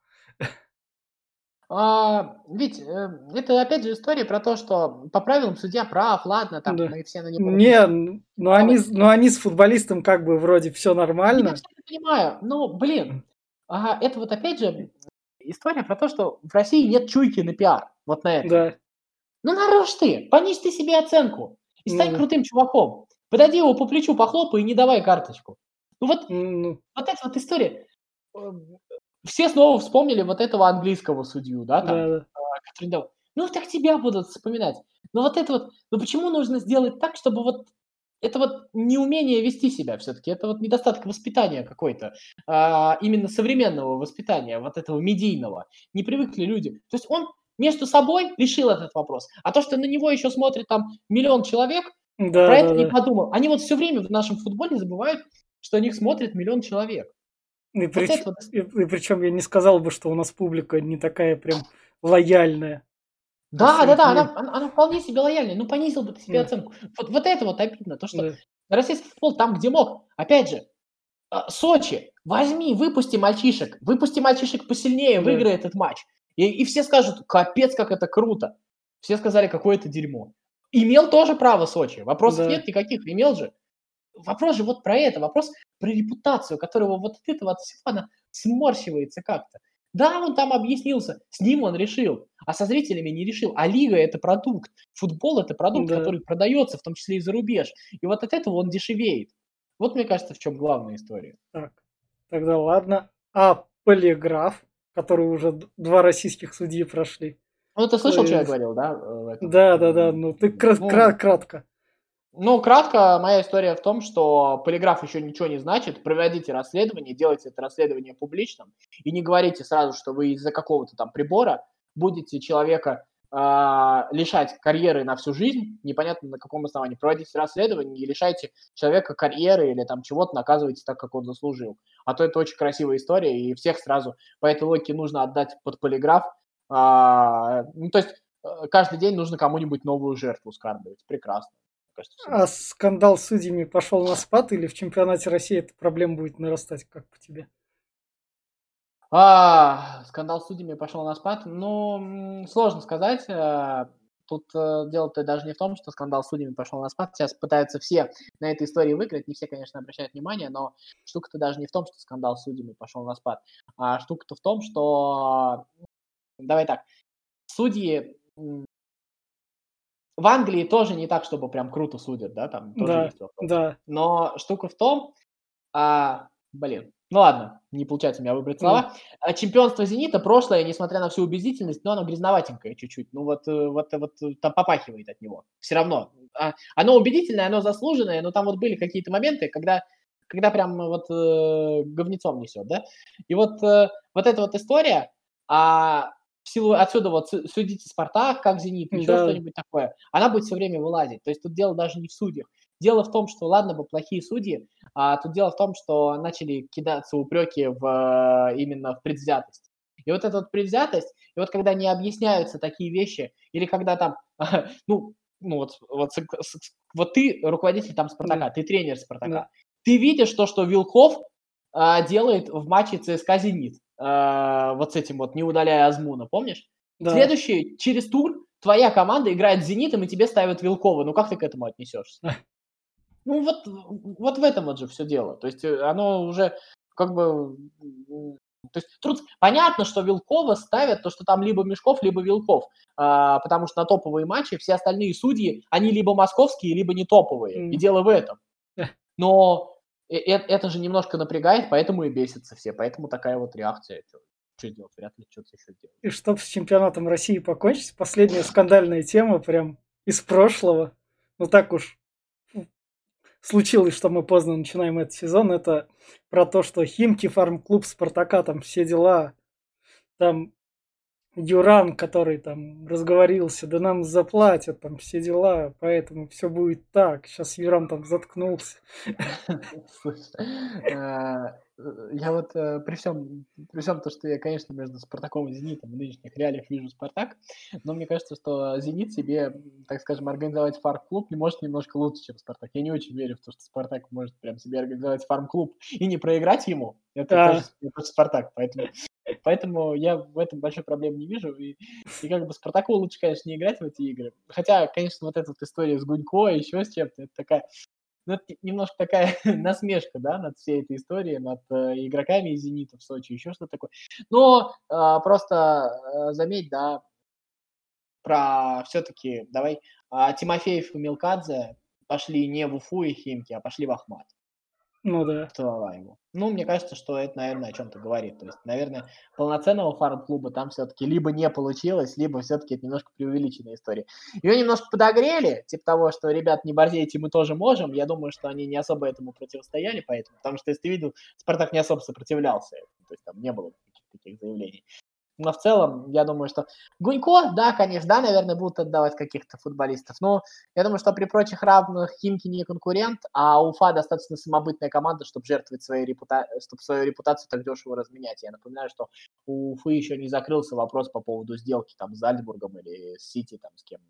А, ведь э, это опять же история про то, что по правилам судья прав, ладно, там да. мы все на него... Не, но ну, они, но ну, они с футболистом как бы вроде все нормально. Я понимаю, но, блин, ага, это вот опять же история про то, что в России нет чуйки на пиар, вот на это. Да. Ну нарушь ты, понизь ты себе оценку и стань ну, крутым чуваком. Подойди его по плечу, похлопай и не давай карточку. Ну вот, ну, вот эта вот история все снова вспомнили вот этого английского судью, да, там, да, да. который дал. Ну, так тебя будут вспоминать. Но вот это вот, ну почему нужно сделать так, чтобы вот это вот неумение вести себя все-таки, это вот недостаток воспитания какой-то, а, именно современного воспитания, вот этого медийного. Не привыкли люди. То есть он между собой решил этот вопрос. А то, что на него еще смотрит там миллион человек, да, про да, это да. не подумал. Они вот все время в нашем футболе забывают, что на них смотрит миллион человек. И, прич... вот и, и причем я не сказал бы, что у нас публика не такая прям лояльная. Да, да, да, она, она, она вполне себе лояльная. Ну, понизил бы ты себе да. оценку. Вот, вот это вот обидно. То, что да. российский футбол там, где мог. Опять же, а, Сочи, возьми, выпусти мальчишек. Выпусти мальчишек посильнее, да. выиграй этот матч. И, и все скажут, капец, как это круто. Все сказали, какое это дерьмо. Имел тоже право Сочи. Вопросов да. нет никаких, имел же. Вопрос же вот про это, вопрос про репутацию, которого вот от этого от всего она сморщивается как-то. Да, он там объяснился, с ним он решил, а со зрителями не решил. А лига – это продукт, футбол – это продукт, да. который продается, в том числе и за рубеж. И вот от этого он дешевеет. Вот, мне кажется, в чем главная история. Так, тогда ладно. А полиграф, который уже два российских судьи прошли? Ну, ты слышал, есть... что я говорил, да? Да, да, да. Ну, ты кра- ну, кратко. Ну, кратко, моя история в том, что полиграф еще ничего не значит. Проводите расследование, делайте это расследование публичным и не говорите сразу, что вы из-за какого-то там прибора будете человека э, лишать карьеры на всю жизнь, непонятно на каком основании. Проводите расследование и лишайте человека карьеры или там чего-то наказывайте так, как он заслужил. А то это очень красивая история, и всех сразу по этой логике нужно отдать под полиграф. Э, ну, то есть э, каждый день нужно кому-нибудь новую жертву скармливать. Прекрасно кажется. А скандал с судьями пошел на спад или в чемпионате России эта проблема будет нарастать, как по тебе? А, скандал с судьями пошел на спад. Ну, сложно сказать. Э, тут э, дело-то даже не в том, что скандал с судьями пошел на спад. Сейчас пытаются все на этой истории выиграть. Не все, конечно, обращают внимание, но штука-то даже не в том, что скандал с судьями пошел на спад. А штука-то в том, что... Давай так. Судьи в Англии тоже не так, чтобы прям круто судят, да, там тоже да, есть вопрос. Да. Но штука в том, а, блин, ну ладно, не получается у меня выбрать слова. Mm. Чемпионство «Зенита» прошлое, несмотря на всю убедительность, но оно грязноватенькое чуть-чуть. Ну вот, э, вот, вот там попахивает от него. Все равно. А, оно убедительное, оно заслуженное, но там вот были какие-то моменты, когда, когда прям вот э, говнецом несет, да. И вот, э, вот эта вот история, а в силу отсюда вот судите Спартак, как Зенит, еще да. что-нибудь такое, она будет все время вылазить. То есть тут дело даже не в судьях. Дело в том, что, ладно бы, плохие судьи, а тут дело в том, что начали кидаться упреки в, именно в предвзятость. И вот эта вот предвзятость, и вот когда не объясняются такие вещи, или когда там, ну, ну вот, вот, вот ты руководитель там Спартака, ты тренер Спартака, ты видишь то, что Вилков а, делает в матче ЦСКА «Зенит». А, вот с этим вот, не удаляя Азмуна, помнишь? Да. Следующий, через тур, твоя команда играет с «Зенитом», и тебе ставят Вилкова. Ну, как ты к этому отнесешься? Ну, вот, вот в этом вот же все дело. То есть э, оно уже как бы... То есть труд... понятно, что Вилкова ставят то, что там либо Мешков, либо Вилков, а, потому что на топовые матчи все остальные судьи, они либо московские, либо не топовые. Mm. И дело в этом. Но это же немножко напрягает, поэтому и бесятся все, поэтому такая вот реакция. Что делать? Вряд ли что-то еще делать. И чтобы с чемпионатом России покончить, последняя скандальная тема прям из прошлого. Ну так уж случилось, что мы поздно начинаем этот сезон. Это про то, что Химки, фарм-клуб Спартака, там все дела. Там Юран, который там разговорился, да нам заплатят, там все дела, поэтому все будет так. Сейчас Юран там заткнулся. Э, я вот э, при всем, при всем то, что я, конечно, между Спартаком и Зенитом в нынешних реалиях вижу Спартак, но мне кажется, что Зенит себе, так скажем, организовать фарм-клуб не может немножко лучше, чем Спартак. Я не очень верю в то, что Спартак может прям себе организовать фарм-клуб и не проиграть ему. Это да. тоже, тоже Спартак, поэтому, поэтому я в этом большой проблемы не вижу. И, и как бы Спартаку лучше, конечно, не играть в эти игры. Хотя, конечно, вот эта вот история с Гунько и еще с чем-то, это такая ну, это немножко такая насмешка, да, над всей этой историей, над э, игроками из «Зенита» в Сочи, еще что-то такое. Но э, просто э, заметь, да, про все-таки, давай, э, Тимофеев и Милкадзе пошли не в Уфу и Химки, а пошли в Ахмат. Ну да. ему. Ну, мне кажется, что это, наверное, о чем-то говорит. То есть, наверное, полноценного фарм-клуба там все-таки либо не получилось, либо все-таки это немножко преувеличенная история. Ее немножко подогрели, типа того, что, ребят, не борзейте, мы тоже можем. Я думаю, что они не особо этому противостояли, поэтому, потому что, если ты видел, Спартак не особо сопротивлялся. То есть там не было таких заявлений. Но в целом, я думаю, что Гунько, да, конечно, да, наверное, будут отдавать каких-то футболистов. Но я думаю, что при прочих равных Химки не конкурент, а Уфа достаточно самобытная команда, чтобы жертвовать своей репута... чтобы свою репутацию так дешево разменять. Я напоминаю, что у Уфы еще не закрылся вопрос по поводу сделки там с Зальцбургом или с Сити, там с кем.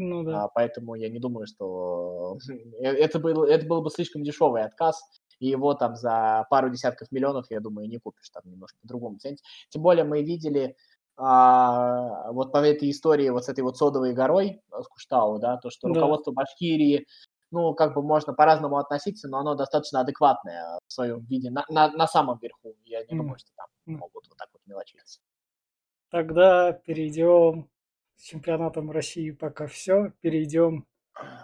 Ну да. А, поэтому я не думаю, что это был, это был бы слишком дешевый отказ и его там за пару десятков миллионов, я думаю, не купишь там немножко по-другому. Тем более мы видели а, вот по этой истории вот с этой вот содовой горой, э, с Куштау, да, то, что да. руководство Башкирии, ну, как бы можно по-разному относиться, но оно достаточно адекватное в своем виде на, на, на самом верху. Я не думаю, что там могут вот так вот мелочиться. Тогда перейдем с чемпионатом России пока все. Перейдем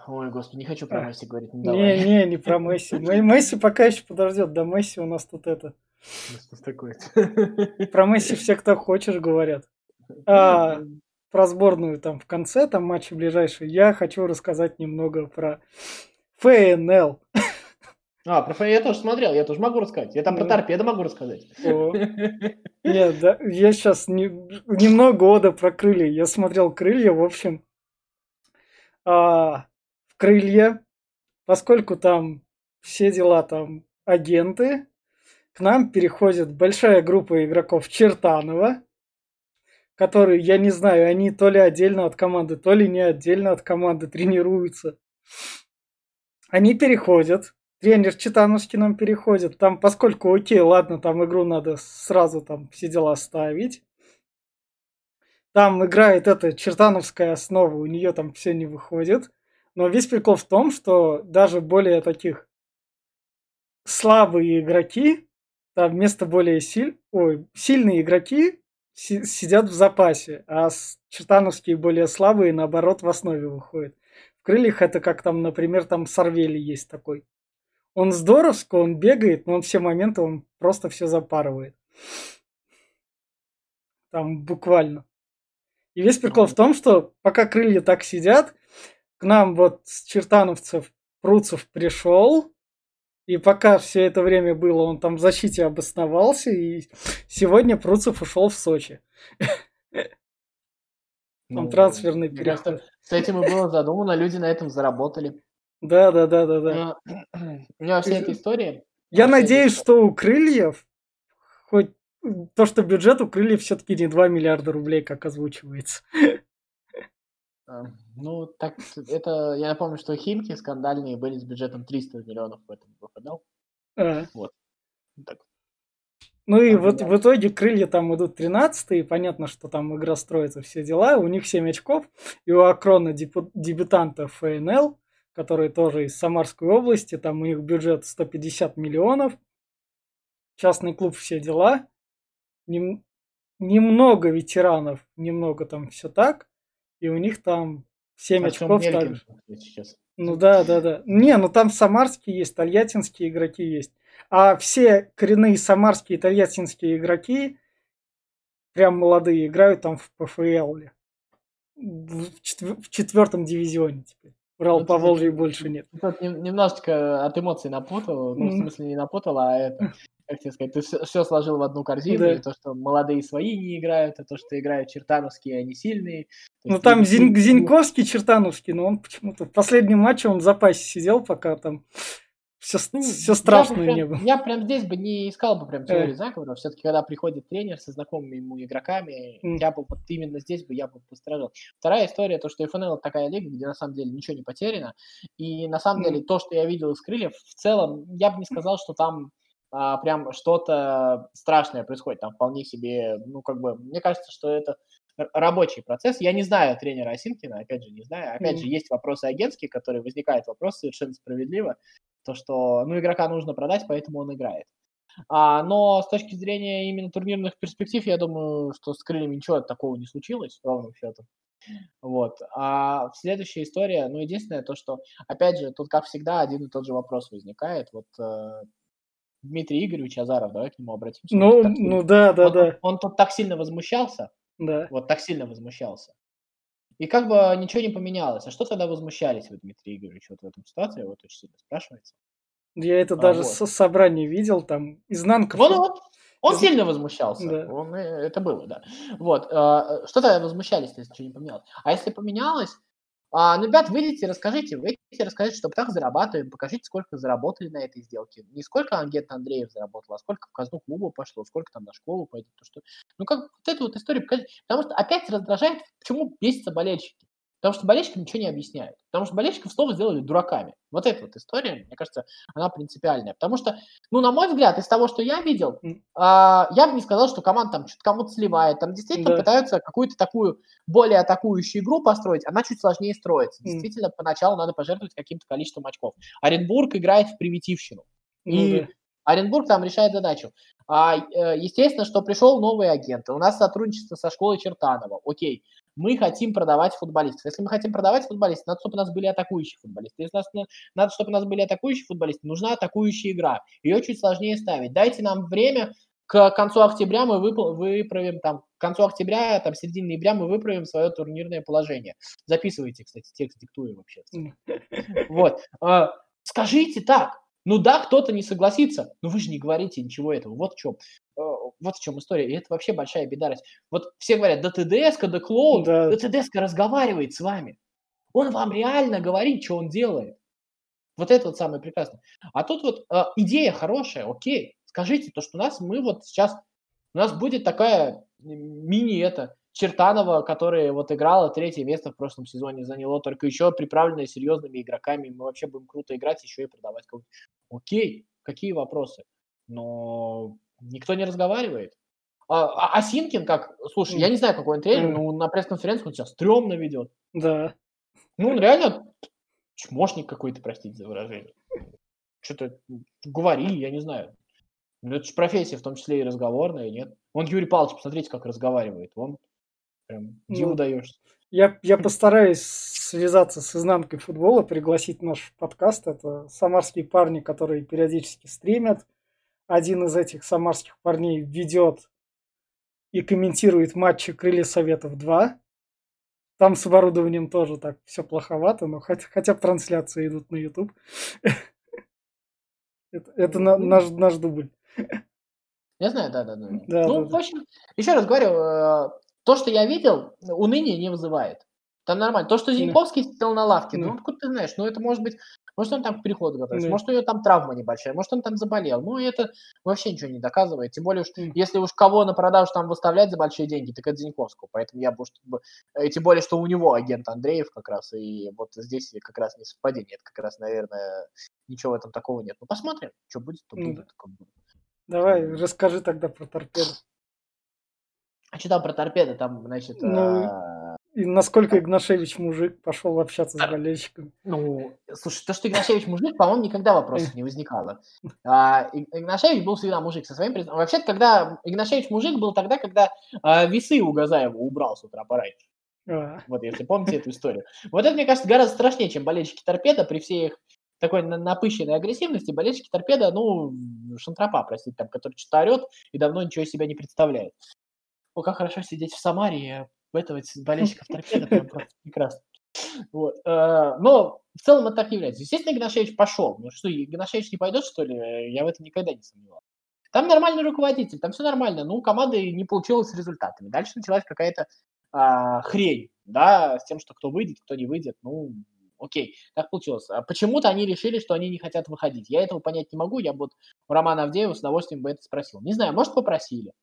Ой, господи, не хочу про Месси говорить. Ну, не, не, не про Месси. Месси пока еще подождет. До Месси у нас тут это. Про Месси все, кто хочешь, говорят. А, про сборную там в конце, там матчи ближайшие, я хочу рассказать немного про ФНЛ. А, про ФНЛ я тоже смотрел, я тоже могу рассказать. Я там да. про торпеду могу рассказать. О. Нет, да, я сейчас не, немного года про крылья. Я смотрел крылья, в общем, а, в крылья, поскольку там все дела там агенты, к нам переходит большая группа игроков Чертанова, которые, я не знаю, они то ли отдельно от команды, то ли не отдельно от команды тренируются. Они переходят, тренер Читановский нам переходит. Там, поскольку, окей, ладно, там игру надо сразу там все дела ставить. Там играет эта чертановская основа, у нее там все не выходит. Но весь прикол в том, что даже более таких слабые игроки, там вместо более силь... Ой, сильные игроки си- сидят в запасе, а чертановские более слабые, наоборот, в основе выходят. В крыльях это как там, например, там Сорвели есть такой. Он здоровско, он бегает, но он все моменты, он просто все запарывает. Там буквально. И весь прикол в том, что пока крылья так сидят, к нам вот с чертановцев Пруцев пришел, и пока все это время было, он там в защите обосновался, и сегодня Пруцев ушел в Сочи. Там ну, трансферный переход. С этим и было задумано, люди на этом заработали. Да, да, да, да, да. У меня вся эта история. Я надеюсь, что у крыльев хоть то, что бюджет у крыльев все-таки не 2 миллиарда рублей, как озвучивается. А, ну, так, это, я напомню, что Химки скандальные были с бюджетом 300 миллионов в этом выпадал. А. Вот. Так. Ну и вот в итоге крылья там идут 13 и понятно, что там игра строится, все дела. У них 7 очков. И у Акрона дебютанта ФНЛ, который тоже из Самарской области, там у них бюджет 150 миллионов. Частный клуб, все дела нем, немного ветеранов, немного там все так, и у них там 7 а очков также. Ну да, да, да. Не, ну там самарские есть, тольяттинские игроки есть. А все коренные самарские и тольяттинские игроки, прям молодые, играют там в ПФЛ. В, четвер- в четвертом дивизионе теперь. Урал по Волжье больше нет. Тут немножечко от эмоций напутал, ну, в смысле, не напутал, а это как тебе сказать, ты все, все сложил в одну корзину, да. и то, что молодые свои не играют, и то, что играют чертановские, они сильные. Ну там Зин, Зиньковский чертановский, но он почему-то в последнем матче он в запасе сидел, пока там все, ну, все страшное я небо. Я прям здесь бы не искал бы прям теорию э. заговора. Все-таки, когда приходит тренер со знакомыми ему игроками, mm. я бы вот именно здесь бы я бы пострадал. Вторая история, то, что FNL такая лига, где на самом деле ничего не потеряно. И на самом mm. деле то, что я видел из крыльев, в целом, я бы не сказал, что там а, прям что-то страшное происходит. Там вполне себе, ну, как бы, мне кажется, что это рабочий процесс. Я не знаю тренера Осинкина, опять же, не знаю. Опять mm. же, есть вопросы агентские, которые возникают, вопрос совершенно справедливо. То, что, ну, игрока нужно продать, поэтому он играет. А, но с точки зрения именно турнирных перспектив, я думаю, что с крыльями ничего такого не случилось, ровным счетом. Вот. А следующая история, ну, единственное, то, что, опять же, тут, как всегда, один и тот же вопрос возникает. Вот э, Дмитрий Игоревич Азаров, давай к нему обратимся. Ну, ну да, да, он, да. Он, он тут так сильно возмущался. Да. Вот так сильно возмущался. И как бы ничего не поменялось. А что тогда возмущались вы, Дмитрий Игоревич, вот в этом ситуации? Вот очень сильно спрашивается. Я это а, даже вот. со собрания видел, там, изнанка. Он, он, он Из... сильно возмущался. Да. Он, э, это было, да. Вот. А, что тогда возмущались, если ничего не поменялось? А если поменялось, а, ну, ребят, выйдите, расскажите, выйдите, расскажите, что так зарабатываем, покажите, сколько заработали на этой сделке. Не сколько Ангет Андреев заработал, а сколько в казну клуба пошло, сколько там на школу пойдет. То, что... Ну, как вот эту вот историю покажите. Потому что опять раздражает, почему бесятся болельщики. Потому что болельщикам ничего не объясняют. Потому что болельщиков снова сделали дураками. Вот эта вот история, мне кажется, она принципиальная. Потому что, ну, на мой взгляд, из того, что я видел, mm. а, я бы не сказал, что команда там что-то кому-то сливает. Там действительно да. пытаются какую-то такую более атакующую игру построить. Она чуть сложнее строится. Mm. Действительно, поначалу надо пожертвовать каким-то количеством очков. Оренбург играет в примитивщину. Mm. И да. Оренбург там решает задачу. А, э, естественно, что пришел новый агент. У нас сотрудничество со школой Чертанова. Окей мы хотим продавать футболистов. Если мы хотим продавать футболистов, надо, чтобы у нас были атакующие футболисты. Если у нас, надо, чтобы у нас были атакующие футболисты, нужна атакующая игра. Ее чуть сложнее ставить. Дайте нам время, к концу октября мы выправим там, к концу октября, там, середине ноября мы выправим свое турнирное положение. Записывайте, кстати, текст диктую вообще. Вот. А, скажите так, ну да, кто-то не согласится, но вы же не говорите ничего этого. Вот в чем, э, вот в чем история. И это вообще большая беда. Вот все говорят, да ТДС, да клоун, да, да ТДС разговаривает с вами. Он вам реально говорит, что он делает. Вот это вот самое прекрасное. А тут вот э, идея хорошая, окей. Скажите, то, что у нас, мы вот сейчас, у нас будет такая мини это, Чертанова, которая вот играла третье место в прошлом сезоне, заняло только еще приправленное серьезными игроками. Мы вообще будем круто играть, еще и продавать кого-то. Окей, какие вопросы? Но никто не разговаривает. А, а, а Синкин как? Слушай, mm. я не знаю, какой он тренер, mm. но на пресс-конференции он себя стрёмно ведет. Да. Ну, он реально чмошник какой-то, простите за выражение. Что-то говори, я не знаю. Ну, это же профессия, в том числе и разговорная, нет? Он Юрий Павлович, посмотрите, как разговаривает. Он Прям диву ну, даешь. Я, я постараюсь связаться с изнанкой футбола, пригласить наш подкаст. Это самарские парни, которые периодически стримят. Один из этих самарских парней ведет и комментирует матчи Крылья Советов 2. Там с оборудованием тоже так все плоховато, но хотя, хотя бы трансляции идут на YouTube. Это, это на, наш, наш дубль. Я знаю, да, да, да. да ну, да, в общем, еще раз говорю, э, то, что я видел, уныние не вызывает. Там нормально. То, что Зиньковский сидел на лавке, ну, откуда ты знаешь? Ну, это может быть, может, он там к переходу готовится, может, у него там травма небольшая, может, он там заболел. Ну, это вообще ничего не доказывает. Тем более, что если уж кого на продажу там выставлять за большие деньги, так это Зиньковского. Поэтому я бы, чтобы... Э, тем более, что у него агент Андреев как раз, и вот здесь как раз не совпадение. Это как раз, наверное, ничего в этом такого нет. Ну, посмотрим, что будет, то будет. Давай, расскажи тогда про торпеду. А что там про торпеды? Там, значит... Ну, а... и насколько Игнашевич мужик пошел общаться с болельщиками? Ну, слушай, то, что Игнашевич мужик, по-моему, никогда вопросов не возникало. А, Игнашевич был всегда мужик со своим. Вообще-то, когда Игнашевич мужик был тогда, когда а, весы у Газаева убрал с утра пораньше. А. Вот, если помните эту историю. Вот это, мне кажется, гораздо страшнее, чем болельщики торпеда при всей их такой напыщенной агрессивности. Болельщики торпеда, ну, шантропа, простите, там, который что-то орет и давно ничего из себя не представляет. О, как хорошо сидеть в Самаре, этого болельщиков торпеда прям просто прекрасно. Вот. Э, но в целом это так не является. Естественно, Игнашевич пошел. Ну что, Игнашевич не пойдет, что ли? Я в этом никогда не сомневался. Там нормальный руководитель, там все нормально. Ну, команда не получилась с результатами. Дальше началась какая-то а, хрень, да, с тем, что кто выйдет, кто не выйдет. Ну, окей, так получилось. А почему-то они решили, что они не хотят выходить. Я этого понять не могу, я бы вот у Романа Авдеева с удовольствием бы это спросил. Не знаю, может, попросили,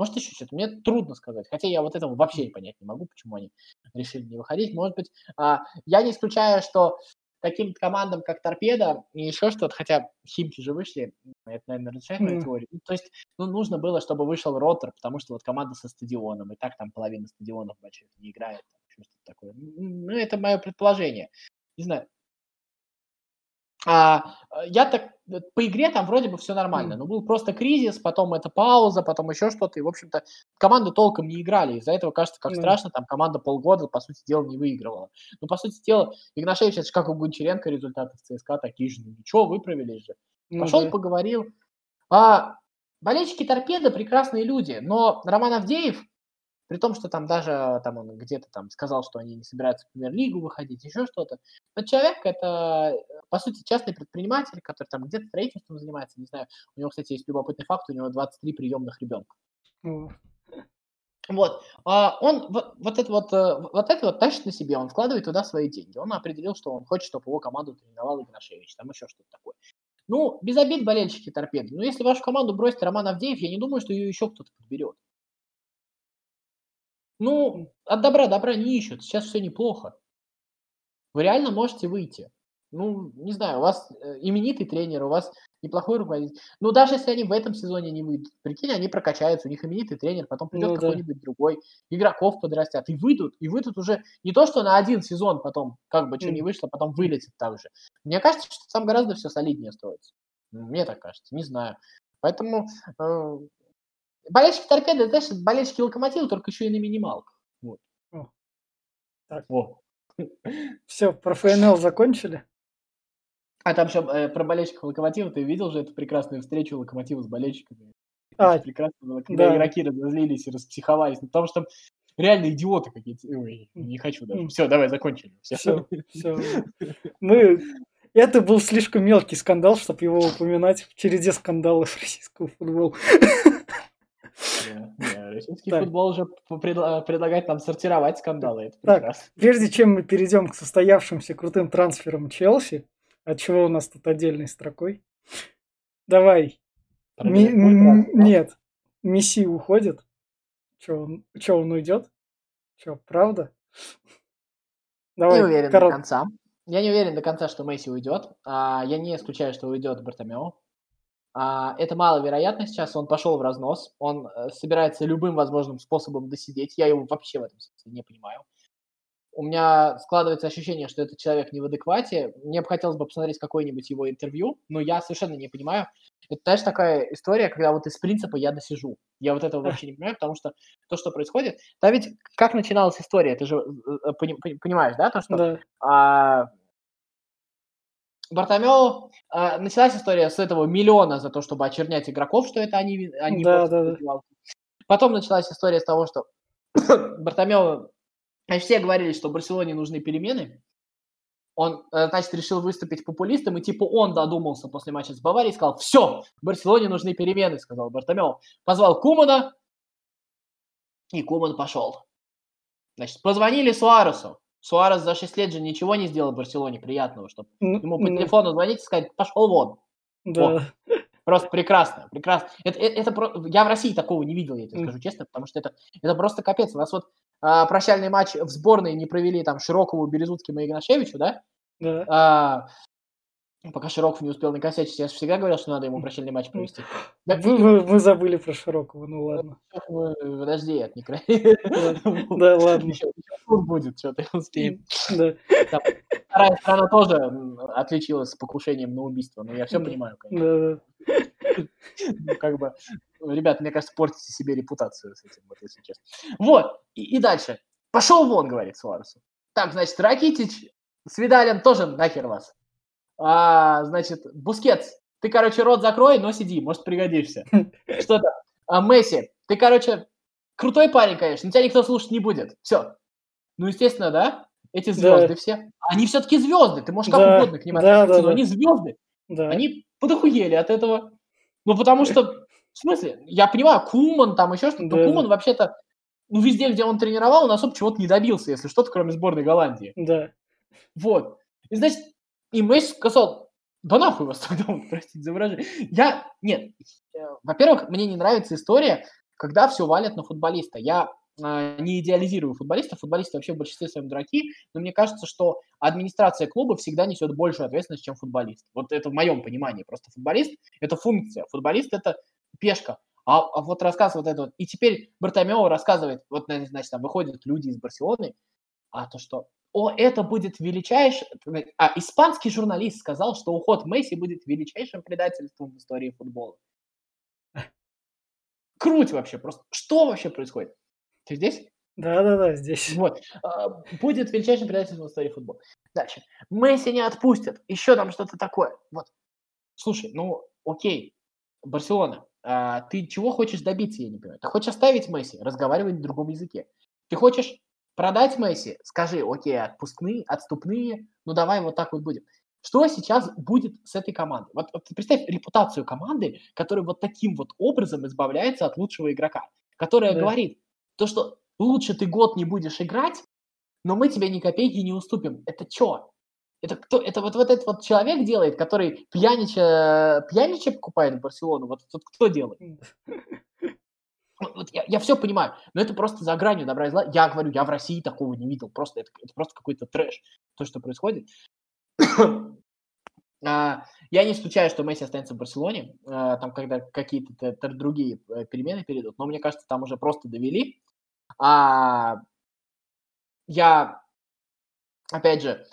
может, еще что-то. Мне трудно сказать. Хотя я вот этого вообще понять не могу, почему они решили не выходить. Может быть, а, я не исключаю, что таким командам, как Торпеда и еще что-то, хотя Химки же вышли, это, наверное, разрешает мою mm. теорию. Ну, то есть, ну, нужно было, чтобы вышел Ротор, потому что вот команда со стадионом, и так там половина стадионов больших не играет, что-то такое. Ну, это мое предположение. Не знаю, а, э, я так э, по игре там вроде бы все нормально, но был просто кризис, потом это пауза, потом еще что-то, и, в общем-то, команды толком не играли, из-за этого кажется, как страшно, там команда полгода, по сути дела, не выигрывала. Ну, по сути дела, Игнашевич, это же как у Гончаренко результаты в ЦСКА такие же, ну, ничего, выправились же. Пошел, поговорил. А, болельщики Торпеда прекрасные люди, но Роман Авдеев при том, что там даже там он где-то там сказал, что они не собираются в премьер-лигу выходить, еще что-то. Но человек это, по сути, частный предприниматель, который там где-то строительством занимается, не знаю. У него, кстати, есть любопытный факт, у него 23 приемных ребенка. Mm. Вот. А он вот, это вот, э, вот это вот тащит на себе, он вкладывает туда свои деньги. Он определил, что он хочет, чтобы его команду тренировал Игнашевич, там еще что-то такое. Ну, без обид болельщики торпеды. Но если вашу команду бросит Роман Авдеев, я не думаю, что ее еще кто-то подберет. Ну, от добра добра не ищут. Сейчас все неплохо. Вы реально можете выйти. Ну, не знаю, у вас э, именитый тренер, у вас неплохой руководитель. Ну, даже если они в этом сезоне не выйдут, прикинь, они прокачаются, у них именитый тренер, потом придет ну, какой-нибудь да. другой, игроков подрастят, и выйдут, и выйдут уже не то, что на один сезон потом, как бы что mm. не вышло, потом вылетит так же. Мне кажется, что там гораздо все солиднее строится. Мне так кажется, не знаю. Поэтому э, Болельщики торпеды, знаешь, болельщики локомотива, только еще и на минималках. Вот. О. Так. О. Все, про ФНЛ закончили? А там еще э, про болельщиков локомотива, ты видел же эту прекрасную встречу локомотива с болельщиками? А, прекрасно было, когда да. игроки разозлились и распсиховались, ну, потому что реально идиоты какие-то. Ой, не хочу даже. Все, давай, закончили. Все, все. все. Мы... Это был слишком мелкий скандал, чтобы его упоминать в череде скандалов российского футбола. Российский футбол уже предлагает нам сортировать скандалы. Это так, прежде чем мы перейдем к состоявшимся крутым трансферам Челси, от чего у нас тут отдельной строкой, давай. Ми- нет, Месси уходит. Че он, че он уйдет? Че, правда? Давай, не уверен корот... до конца. Я не уверен до конца, что Месси уйдет. А, я не исключаю, что уйдет Бартомео. А, это маловероятно сейчас, он пошел в разнос, он э, собирается любым возможным способом досидеть, я его вообще в этом смысле не понимаю. У меня складывается ощущение, что этот человек не в адеквате. Мне бы хотелось бы посмотреть какое-нибудь его интервью, но я совершенно не понимаю. Это, знаешь, такая история, когда вот из принципа я досижу. Я вот этого вообще не понимаю, потому что то, что происходит... Да ведь как начиналась история, ты же э, э, понимаешь, да, то, что да. А, Бартомео, э, началась история с этого миллиона за то, чтобы очернять игроков, что это они, они да, да, да. Потом началась история с того, что Бартомео, все говорили, что Барселоне нужны перемены. Он, э, значит, решил выступить популистом, и типа он додумался после матча с Баварией и сказал, все, Барселоне нужны перемены, сказал Бартомео. Позвал Кумана, и Куман пошел. Значит, позвонили Суаресу. Суарес за 6 лет же ничего не сделал Барселоне приятного, чтобы ну, ему по ну, телефону звонить и сказать, пошел вон. Да. Вот. Просто прекрасно, прекрасно. Это, это, это, я в России такого не видел, я тебе скажу честно, потому что это, это просто капец. У нас вот а, прощальный матч в сборной не провели там Широкову, Березутскому и Игнашевичу, да? Да. А, Пока Широков не успел накосячить, я же всегда говорил, что надо ему прощальный матч провести. Вы, вы, вы забыли про Широкого, ну ладно. Подожди, это не край. Да, ладно. Тур будет, что-то успеем. Вторая страна тоже отличилась с покушением на убийство, но я все понимаю, конечно. Ну, как бы, ребят, мне кажется, портите себе репутацию с этим, вот если честно. Вот, и, дальше. Пошел вон, говорит Суаресу. Так, значит, Ракитич с Видалем тоже нахер вас а, значит, Бускетс, ты, короче, рот закрой, но сиди, может, пригодишься. Что-то. А, Месси, ты, короче, крутой парень, конечно, но тебя никто слушать не будет. Все. Ну, естественно, да? Эти звезды да. все. Они все-таки звезды, ты можешь как да. угодно к ним да, относиться, да, но да. они звезды. Да. Они подохуели от этого. Ну, потому что, в смысле, я понимаю, Куман, там еще что-то, да. но Куман вообще-то, ну, везде, где он тренировал, он особо чего-то не добился, если что-то, кроме сборной Голландии. Да. Вот. И, значит, и Месси сказал, да нахуй вас тогда, простите за выражение. Я, нет, во-первых, мне не нравится история, когда все валят на футболиста. Я э, не идеализирую футболистов, футболисты вообще в большинстве своем дураки, но мне кажется, что администрация клуба всегда несет большую ответственность, чем футболист. Вот это в моем понимании. Просто футболист – это функция, футболист – это пешка. А, а вот рассказ вот это вот. И теперь Бартомео рассказывает, вот, значит, там выходят люди из Барселоны, а то, что о, это будет величайший... А, испанский журналист сказал, что уход Месси будет величайшим предательством в истории футбола. Круть вообще просто. Что вообще происходит? Ты здесь? Да-да-да, здесь. Вот. А, будет величайшим предательством в истории футбола. Дальше. Месси не отпустят. Еще там что-то такое. Вот. Слушай, ну, окей. Барселона, а, ты чего хочешь добиться, я не понимаю. Ты хочешь оставить Месси, разговаривать на другом языке. Ты хочешь продать Месси, скажи, окей, отпускные, отступные, ну давай вот так вот будем. Что сейчас будет с этой командой? Вот, вот представь репутацию команды, которая вот таким вот образом избавляется от лучшего игрока, которая да. говорит, то, что лучше ты год не будешь играть, но мы тебе ни копейки не уступим. Это что? Это кто? Это вот, вот этот вот человек делает, который пьянича, пьянича покупает в Барселону. Вот, вот кто делает? Вот я, я все понимаю, но это просто за гранью добра и зла. Я говорю, я в России такого не видел. Просто это, это просто какой-то трэш, то, что происходит. а, я не исключаю, что Месси останется в Барселоне, а, там, когда какие-то другие э, перемены перейдут, но мне кажется, там уже просто довели. А, я, опять же,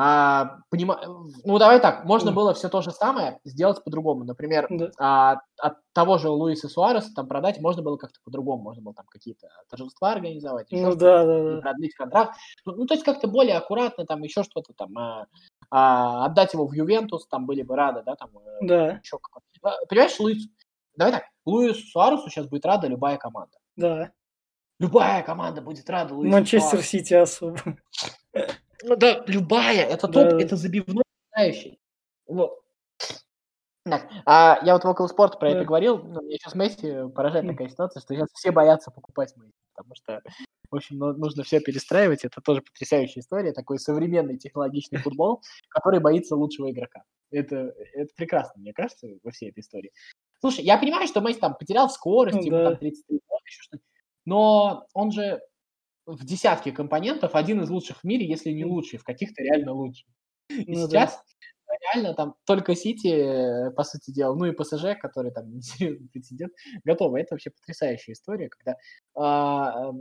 а, понима... Ну, давай так, можно было все то же самое сделать по-другому. Например, да. а, от того же Луиса Суареса там продать можно было как-то по-другому. Можно было там какие-то торжества организовать, ну, да, да, да. продлить контракт. Ну, ну, то есть как-то более аккуратно, там еще что-то там, а, а, отдать его в Ювентус, там были бы рады, да, там э, да. еще какой-то. А, понимаешь, Луис... Давай так, Луису Суаресу сейчас будет рада любая команда. Да. Любая команда будет рада Луису Манчестер Сити особо. Ну да, любая, это топ, да. это забивной знающий. Вот. Так, а я вот в около спорта про да. это говорил, но мне сейчас Месси поражает такая ситуация, что сейчас все боятся покупать Месси, потому что, в общем, ну, нужно все перестраивать, это тоже потрясающая история, такой современный технологичный футбол, который боится лучшего игрока. Это, это прекрасно, мне кажется, во всей этой истории. Слушай, я понимаю, что Месси там потерял скорость, ему да. там 33 года, еще что-то, но он же в десятке компонентов один из лучших в мире, если не лучший, в каких-то реально лучших. И ну, сейчас да. реально там только Сити, э, по сути дела, ну и ПСЖ, который там прецедент, готовы. Это вообще потрясающая история, когда а,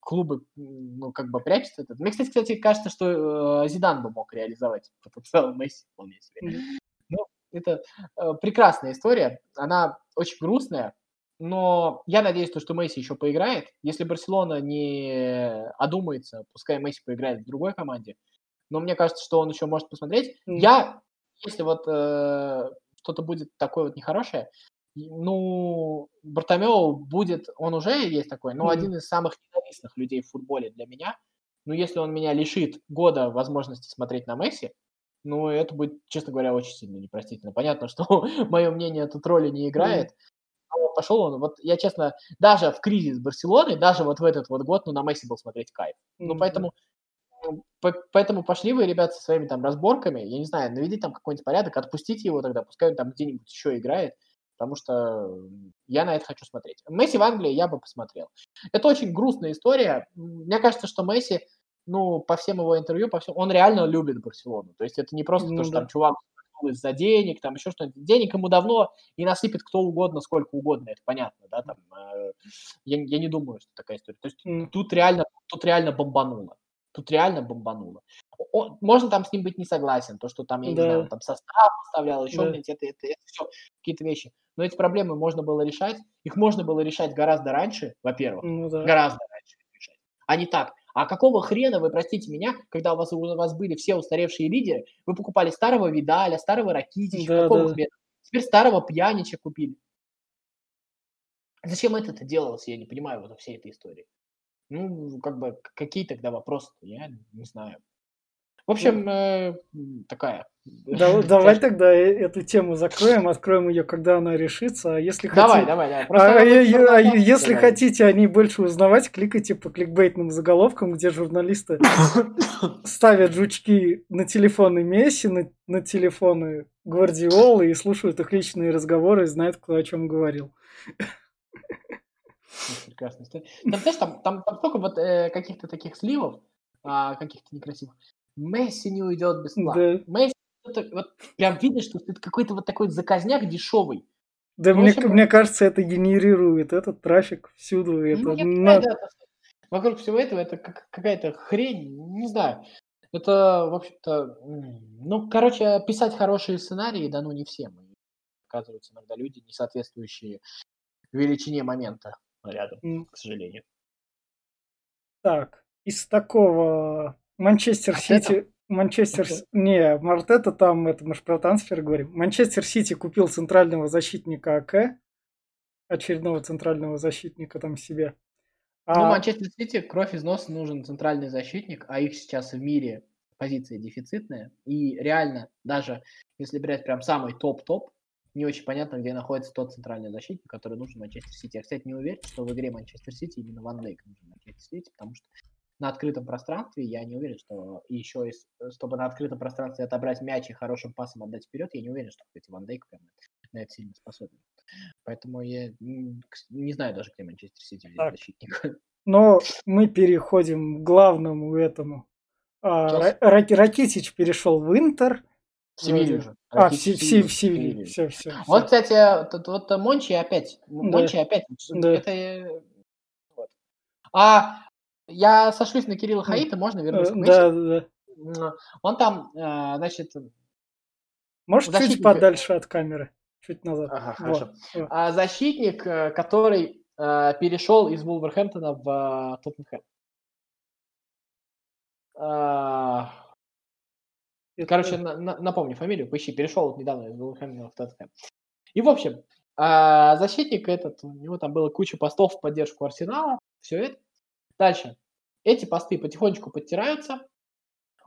клубы, ну, как бы прячут это. Мне, кстати, кстати, кажется, что э, Зидан бы мог реализовать потенциал Месси вполне себе. Mm-hmm. Ну, это э, прекрасная история. Она очень грустная, но я надеюсь, что Месси еще поиграет. Если Барселона не одумается, пускай Месси поиграет в другой команде. Но мне кажется, что он еще может посмотреть. Mm. Я, если вот э, что-то будет такое вот нехорошее, ну, Бартомео будет, он уже есть такой, но mm. один из самых ненавистных людей в футболе для меня. Ну, если он меня лишит года возможности смотреть на Месси, ну, это будет, честно говоря, очень сильно непростительно. Понятно, что мое мнение тут роли не играет, пошел он, вот я честно, даже в кризис Барселоны, даже вот в этот вот год, ну, на Месси был смотреть кайф. Ну, поэтому, поэтому пошли вы, ребят, со своими там разборками, я не знаю, наведите там какой-нибудь порядок, отпустите его тогда, пускай он там где-нибудь еще играет, потому что я на это хочу смотреть. Месси в Англии я бы посмотрел. Это очень грустная история. Мне кажется, что Месси, ну, по всем его интервью, по всем, он реально любит Барселону. То есть это не просто ну, то, что да. там чувак из-за денег, там еще что-нибудь. Денег ему давно и насыпет кто угодно, сколько угодно, это понятно, да, там, э, я, я не думаю, что такая история. То есть тут реально, тут реально бомбануло. Тут реально бомбануло. Он, можно там с ним быть не согласен, то, что там, я да. не знаю, там состав оставлял, еще да. это, это, это все какие-то вещи. Но эти проблемы можно было решать. Их можно было решать гораздо раньше, во-первых. Ну, да. Гораздо раньше решать. А не так. А какого хрена вы, простите меня, когда у вас, у вас были все устаревшие лидеры, вы покупали старого Видаля, старого Ракитича, да, какого да. хрена? Теперь старого Пьянича купили. Зачем это-то делалось, я не понимаю вот всей этой истории. Ну, как бы, какие тогда вопросы? Я не знаю. В общем, э, такая. Да, давай тогда э, эту тему закроем, откроем ее, когда она решится. А если давай, хотите, давай, давай. а, Просто а, вот е- про а если сказали. хотите о ней больше узнавать, кликайте по кликбейтным заголовкам, где журналисты ставят жучки на телефоны Месси, на, на телефоны Гвардиолы и слушают их личные разговоры и знают, кто о чем говорил. Прекрасная история. Там, знаешь, там, там, там столько вот э, каких-то таких сливов, а, каких-то некрасивых. Месси не уйдет без сна. Да. Месси, это вот прям видно, что это какой-то вот такой заказняк дешевый. Да, Ну, мне, общем, мне кажется, это генерирует этот трафик всюду. Это Ну, я на- понимаю, да, вокруг всего этого это как- какая-то хрень, не знаю. Это, в общем-то, ну, короче, писать хорошие сценарии, да, ну, не всем. Оказываются иногда люди, не соответствующие величине момента рядом, М. к сожалению. Так, из такого Манчестер? Сити... Манчестер... Не, Мартета там, это мы же про трансфер говорим. Манчестер Сити купил центрального защитника АК, очередного центрального защитника там себе. Ну, А, Манчестер Сити, кровь из носа нужен центральный защитник, а их сейчас в мире позиция дефицитная. И реально, даже если брать прям самый топ-топ, не очень понятно, где находится тот центральный защитник, который нужен Манчестер Сити. Я, кстати, не уверен, что в игре Манчестер Сити именно Ван Дейк нужен Манчестер Сити, потому что на открытом пространстве я не уверен, что еще, из- чтобы на открытом пространстве отобрать мяч и хорошим пасом отдать вперед, я не уверен, что, кстати, Ван Дейк прям на это сильно способен. Поэтому я не знаю даже, где Манчестер Сити взять защитника. Но мы переходим к главному этому. А, Ракитич перешел в Интер. В Севилью Вроде. же. А, в в Се- в Севилью, Севилью. Все, все. Вот, кстати, тут вот э, Мончи опять. Да. Мончи опять. Да. Это... э, вот. А я сошлюсь на Кирилла Хаита, можно вернуться к Месси? Да, да, Он там, э, значит... Можешь чуть Защитник- подальше от камеры? Чуть назад. Ага, хорошо. вот. А, защитник, э, который э, перешел из Вулверхэмптона в э, Тоттенхэм. А, Короче, на- на- напомню фамилию, поищи, перешел вот недавно из Вулверхэмптона в Тоттенхэм. И, в общем, а, защитник этот, у него там было куча постов в поддержку Арсенала, все это. Дальше. Эти посты потихонечку подтираются.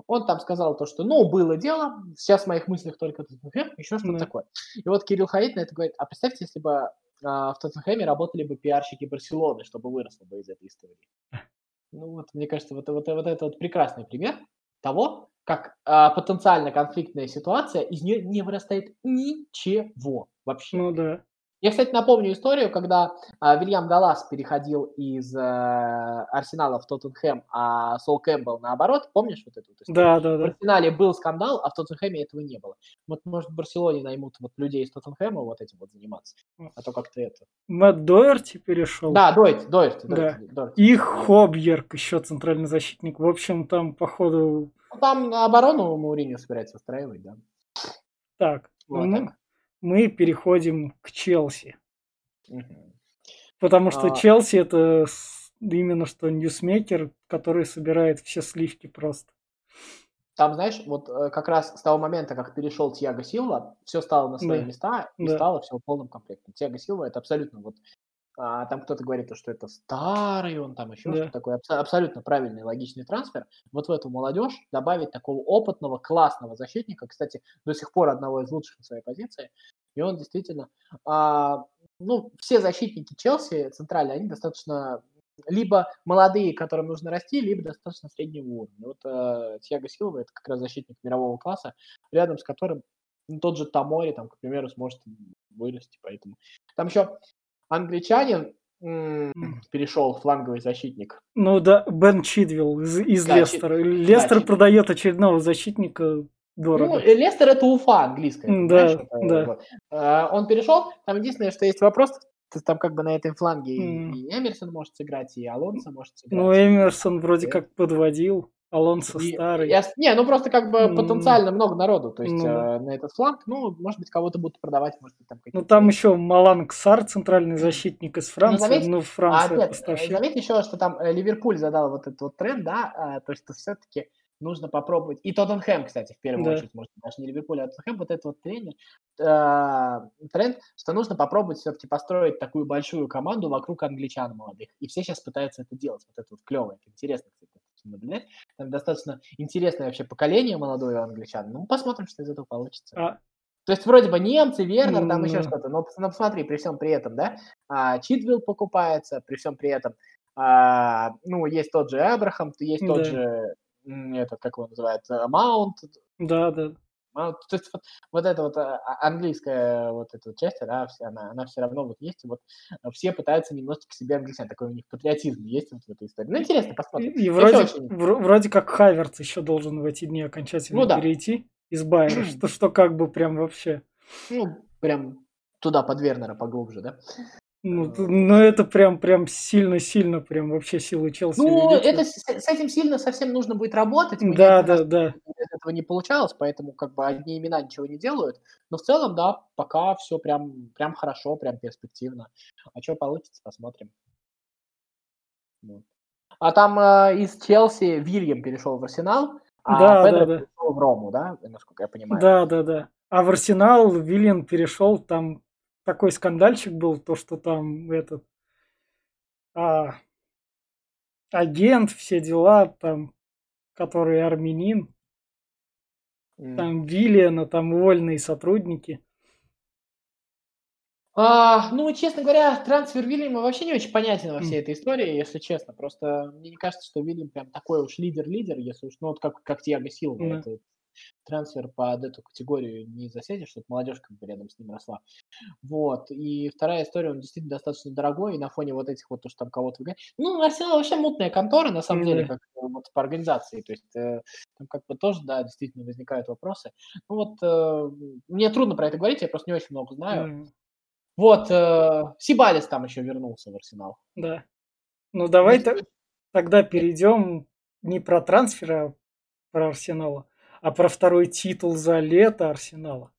Он там сказал то, что, ну, было дело, сейчас в моих мыслях только Тоттенхэм, еще что-то Да. такое. И вот Кирилл Хаид на это говорит, а представьте, если бы а, в Тоттенхэме работали бы пиарщики Барселоны, чтобы выросло бы из этой истории. Ну вот, мне кажется, вот, вот, вот это вот прекрасный пример того, как а, потенциально конфликтная ситуация, из нее не вырастает ничего вообще. Ну да. Я, кстати, напомню историю, когда а, Вильям Галас переходил из э, Арсенала в Тоттенхэм, а Сол Кэмпбелл наоборот. Помнишь вот эту вот историю? Да, да, В да. Арсенале был скандал, а в Тоттенхэме этого не было. Вот, может, в Барселоне наймут вот людей из Тоттенхэма вот этим вот заниматься. А то как-то это... Мэтт Доерти перешел. Да, Дойт, Дойт, Да. Дойт. И Хобьерк, еще центральный защитник. В общем, там, походу, Ну, Там оборону Мауриньо собирается устраивать, да. так. Вот мы, так. Мы переходим к Челси. Мгм. Потому что А. Челси это именно что ньюсмейкер, который собирает все сливки просто. Там, знаешь, вот э, как раз с того момента, как перешел Тьяго Силва, все стало на свои Да. места и Да. стало все в полном комплекте. Тьяго Силва это абсолютно вот а, там кто-то говорит, то, что это старый, он там еще Да. что-то такое. Абсо- абсолютно правильный, логичный трансфер. Вот в эту молодежь добавить такого опытного, классного защитника, кстати, до сих пор одного из лучших на своей позиции. И он действительно... а, ну, все защитники Челси центральные, они достаточно либо молодые, которым нужно расти, либо достаточно среднего уровня. Вот э, Тьяго Силва это как раз защитник мирового класса, рядом с которым ну, тот же Тамори, там, к примеру, сможет вырасти. Поэтому там еще англичанин м, перешел, фланговый защитник. Ну да, Бен Чидвилл из, из Да, Лестера. Лестер Чид- продает очередного защитника дорого. Ну, э, Лестер это Уфа английская. Да, это да. вот. Э, Он перешел, там единственное, что есть вопрос, то там как бы на этой фланге М. и Эмерсон может сыграть, и Алонсо может сыграть. Ну, Эмерсон вроде Да. как подводил. Алонсо И- старый. я не, ну просто как бы М. потенциально много народу, то есть Ну да. э, на этот фланг, ну, может быть, кого-то будут продавать, может быть, там какие-то... Ну, там еще Маланг Сар, центральный защитник из Франции. заметь- Ну, А, Франция нет, э, поставщик. заметь еще, что там э, Ливерпуль задал вот этот вот тренд, да, а, то, что все-таки нужно попробовать, и Тоттенхэм, кстати, в первую Да. очередь, может, даже не Ливерпуль, а Тоттенхэм, вот этот вот тренер, э, тренд, что нужно попробовать все-таки построить такую большую команду вокруг англичан молодых, и все сейчас пытаются это делать, вот это вот клево, это интересно, кстати, наблюдать. Там достаточно интересное вообще поколение молодое англичан. Ну, посмотрим, что из этого получится. А, То есть вроде бы немцы, Вернер, там еще что-то. Но, но посмотри, при всем при этом, да, а, Читвилл покупается, при всем при этом, а, ну, есть тот же Абрахам, есть тот Да. же, м, этот, как его называют, э, Маунт, да, да. а, То есть вот, вот эта вот а, а, английская вот эта вот часть, да, вся, она, она все равно вот есть, и вот а, все пытаются немножечко себе англичан, такой у них патриотизм есть вот в этой истории. Ну, интересно, И, посмотрим. и Я вроде, очень- вро- вроде как Хаверц еще должен в эти дни окончательно Ну да. перейти из Байера, что, что как бы прям вообще. Ну, прям туда под Вернера поглубже, да? Ну, т- ну, это прям, прям сильно-сильно, прям вообще силы Челси Ну, увеличивают. это с, с этим сильно совсем нужно будет работать. Мы Да, да, да. этого не получалось, поэтому как бы одни имена ничего не делают. Но в целом, да, пока все прям, прям хорошо, прям перспективно. А что получится, посмотрим. Вот. А там э, из Челси Вильям перешел в Арсенал, а Да, да, Педро да. перешел в Рому, да, насколько я понимаю. Да, да, да. А в Арсенал Виллиан перешел, там такой скандальчик был, то, что там этот а, агент, все дела, там, который армянин, М. там Виллиана, там вольные сотрудники. А, ну, честно говоря, трансфер Вильяма вообще не очень понятен во всей этой истории, если честно. Просто мне не кажется, что Вильям прям такой уж лидер-лидер, если уж, ну, вот как, как Тиаго Силва. Да. Это трансфер под эту категорию не засядешь, чтобы молодежь как бы рядом с ним росла. Вот. И вторая история, он действительно достаточно дорогой, и на фоне вот этих вот, то, что там кого-то выгоняют. Ну, Арсенал вообще мутная контора, на самом деле, Да. как вот по организации. То есть э, там как бы тоже, да, действительно возникают вопросы. Ну вот, э, мне трудно про это говорить, я просто не очень много знаю. М, Вот, э, Сибалис там еще вернулся в Арсенал. Да. Ну, давай Ну, та- тогда перейдем не про трансфер, а про Арсенала, а про второй титул за лето Арсенала.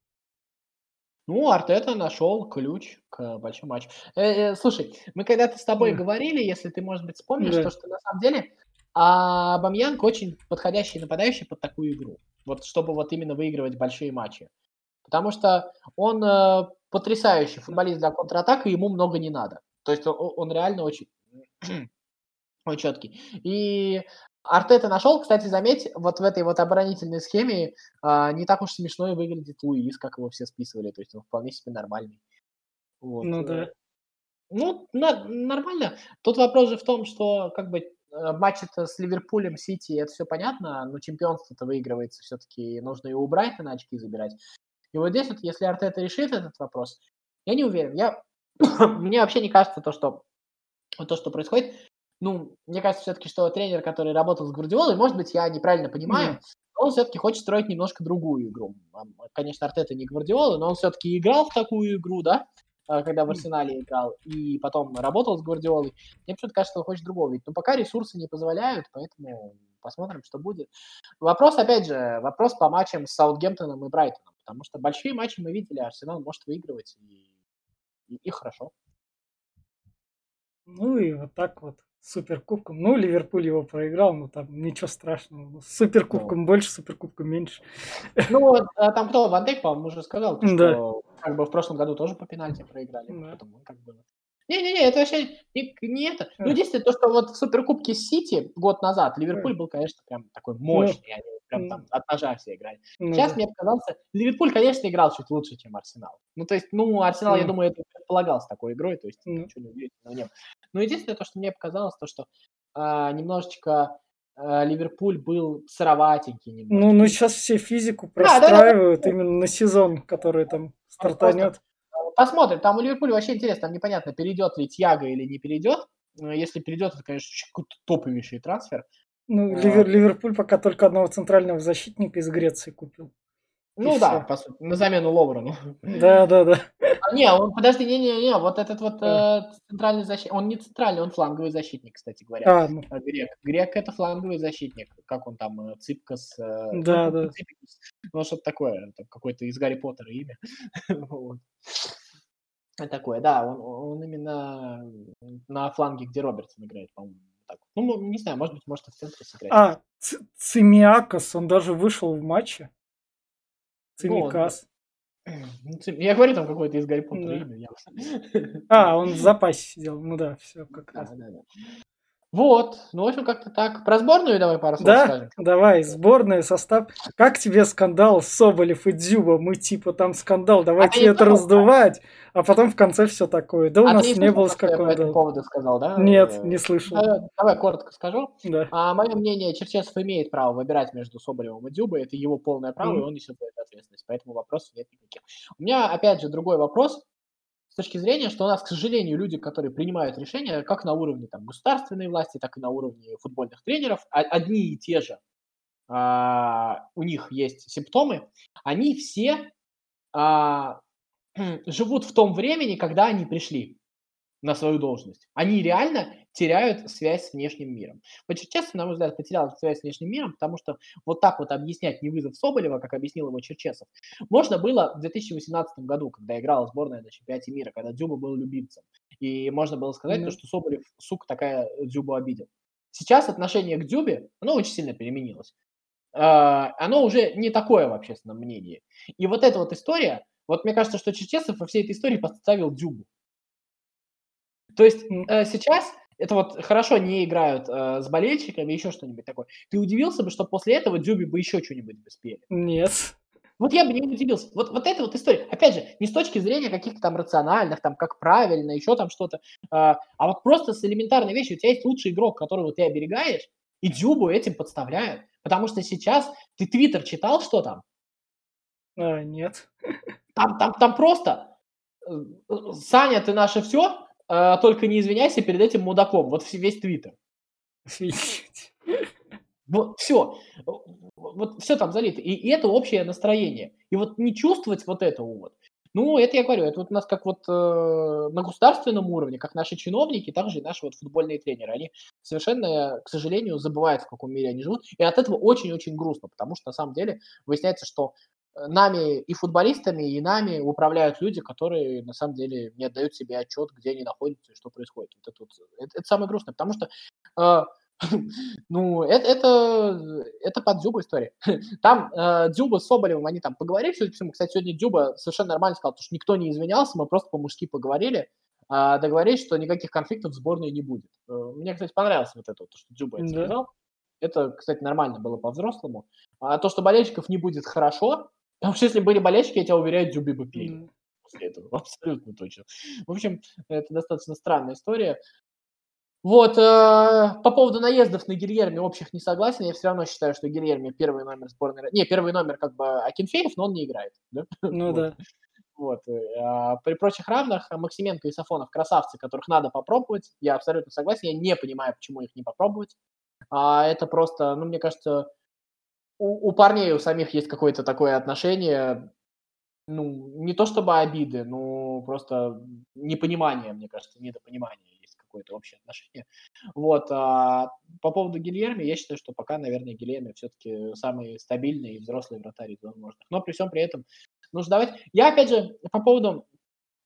Ну, Артета нашел ключ к большому матчу. Э, э, слушай, мы когда-то с тобой Да. говорили, если ты, может быть, вспомнишь, Да. то, что на самом деле а, Бамьянг очень подходящий нападающий под такую игру. Вот чтобы вот именно выигрывать большие матчи. Потому что он э, потрясающий футболист для контратак, и ему много не надо. То есть он, он реально очень, очень четкий. И Артета нашел, кстати, заметь, вот в этой вот оборонительной схеме а, не так уж смешно и выглядит Луис, как его все списывали. То есть он вполне себе нормальный. Вот. Ну э, да. Ну, на- нормально. Тут вопрос же в том, что как бы э, матч-то с Ливерпулем, Сити, это все понятно, но чемпионство-то выигрывается все-таки, нужно и у Брайтона очки забирать. И вот здесь вот, если Артета решит этот вопрос, я не уверен. Я... Мне вообще не кажется то, что то, что происходит. Ну, мне кажется все-таки, что тренер, который работал с Гвардиолой, может быть, я неправильно понимаю, но он все-таки хочет строить немножко другую игру. Конечно, Артета не Гвардиола, но он все-таки играл в такую игру, да, а, когда в. Арсенале играл, и потом работал с Гвардиолой. Мне почему-то кажется, что он хочет другого видеть. Но пока ресурсы не позволяют, поэтому посмотрим, что будет. Вопрос, опять же, вопрос по матчам с Саутгемптоном и Брайтоном, потому что большие матчи мы видели, Арсенал может выигрывать, и, и, и хорошо. Ну и вот так вот. Суперкубком. Ну, Ливерпуль его проиграл, но там ничего страшного. С Суперкубком больше, Суперкубком меньше. Ну, вот, а там кто, Ван Дейк, по-моему, уже сказал, то, Да. что как бы в прошлом году тоже по пенальти проиграли. Да. Поэтому как было. Не-не-не, это вообще не, не это. Ну, единственное, то, что вот в Суперкубке Сити год назад Ливерпуль был, конечно, прям такой мощный. Они прям там от ножа все играли. Ну Сейчас да. мне показался, Ливерпуль, конечно, играл чуть лучше, чем Арсенал. Ну, то есть, ну, Арсенал, я Мгм. думаю, это предполагал с такой игрой, то есть Ну. ничего не удивительного не было. Но единственное, то, что мне показалось, то, что а, немножечко а, Ливерпуль был сыроватенький немножечко. Ну, ну сейчас все физику Да, да, да, да. простраивают именно на сезон, который там стартанет. Посмотрим, там у Ливерпуля вообще интересно, там непонятно, перейдет ли Тьяго или не перейдет. Если перейдет, это, конечно, какой-то топовейший трансфер. Ну, А. Ливер- Ливерпуль пока только одного центрального защитника из Греции купил. Ну И да, всё. по сути, на замену Ловрену. Да, да, да. А, не, он, подожди, не-не-не, вот этот вот А. э, центральный защитник, он не центральный, он фланговый защитник, кстати говоря. А, ну, А, Грек. Грек это фланговый защитник. Как он там, э, Ципкас? э, Да, да. Ципикус. Ну, что-то такое, там какое-то из Гарри Поттера имя. Вот. Такое, да, он, он именно на фланге, где Робертсон играет, по-моему. Так. Ну, не знаю, может быть, может и в центре сыграть. а Ц- Цимиакос, он даже вышел в матче. Цимикас. Ну, Я говорю, там какое-то из Гарри Поттера Да. имя. ясно. А, он в запасе сидел. Ну да, все как Да, раз. да, да. Вот, ну, в общем, как-то так. Про сборную давай пару слов Да, скажем. давай, сборная, состав. Как тебе скандал Соболев и Дзюба? Мы типа там скандал, давайте не это раздувать. А потом в конце все такое. Да у А нас не было я по скандала. поводу сказал, да? Нет, Э, не слышал. Давай, давай коротко скажу. Да. А мое мнение, Черчесов имеет право выбирать между Соболевым и Дюбой. Это его полное право, и Мгм. он несет за это ответственность. Поэтому вопросов нет никаких. У меня, опять же, другой вопрос точки зрения, что у нас, к сожалению, люди, которые принимают решения, как на уровне там, государственной власти, так и на уровне футбольных тренеров, а- одни и те же, а, у них есть симптомы, они все а, живут в том времени, когда они пришли на свою должность. Они реально теряют связь с внешним миром. Черчесов, на мой взгляд, потерял связь с внешним миром, потому что вот так вот объяснять не вызов Соболева, как объяснил его Черчесов, можно было в 2018 году, когда играла сборная на чемпионате мира, когда Дзюба был любимцем. И можно было сказать, Да. то, что Соболев, сука, такая Дзюбу обидел. Сейчас отношение к Дзюбе, оно очень сильно переменилось. А, Оно уже не такое в общественном мнении. И вот эта вот история, вот мне кажется, что Черчесов во всей этой истории подставил Дзюбу. То есть э, сейчас это вот хорошо не играют э, с болельщиками, еще что-нибудь такое. Ты удивился бы, что после этого Дзюбе бы еще что-нибудь бы спели. Нет. Вот я бы не удивился. Вот, вот эта вот история. Опять же, не с точки зрения каких-то там рациональных, там, как правильно, еще там что-то, а, а вот просто с элементарной вещью. У тебя есть лучший игрок, которого ты оберегаешь, и Дзюбу этим подставляют. Потому что сейчас ты Твиттер читал, что там? А, нет. Там, там, там просто э, э, Саня, ты наше все, только не извиняйся перед этим мудаком. Вот весь Твиттер. Вот все. Вот все там залито. И, и это общее настроение. И вот не чувствовать вот этого вот. Ну, это я говорю, это вот у нас как вот э, на государственном уровне, как наши чиновники, так же и наши вот футбольные тренеры. Они совершенно, к сожалению, забывают, в каком мире они живут. И от этого очень-очень грустно, потому что на самом деле выясняется, что нами и футболистами, и нами управляют люди, которые на самом деле не отдают себе отчет, где они находятся и что происходит. Вот это, вот, это, это самое грустное, потому что э, ну, это, это, это под Дзюбу история. Там э, Дзюба с Соболевым, они там поговорили, всему. Кстати, сегодня Дзюба совершенно нормально сказал, потому что никто не извинялся, мы просто по-мужски поговорили, а, договорились, что никаких конфликтов в сборной не будет. Э, Мне, кстати, понравилось вот это, вот, то, что Дзюба это Да. сказал. Это, кстати, нормально было по-взрослому. А то, что болельщиков не будет, хорошо. Потому что если были болельщики, я тебя уверяю, Дзюбе бы пели М. после этого. Абсолютно точно. В общем, это достаточно странная история. Вот, э, по поводу наездов на Гильерми общих не согласен. Я все равно считаю, что Гильерми первый номер сборной... Не, первый номер как бы Акинфеев, но он не играет. Да? Ну Вот. да. Вот. э, а при прочих равных а, Максименко и Сафонов красавцы, которых надо попробовать. Я абсолютно согласен. Я не понимаю, почему их не попробовать. А это просто, ну, мне кажется, у, у парней у самих есть какое-то такое отношение, ну, не то чтобы обиды, но просто непонимание, мне кажется, недопонимание есть какое-то общее отношение. Вот. А по поводу Гильерми, я считаю, что пока, наверное, Гильерми все-таки самый стабильный и взрослый вратарь из возможных. Но при всем при этом нужно давать... Я, опять же, по поводу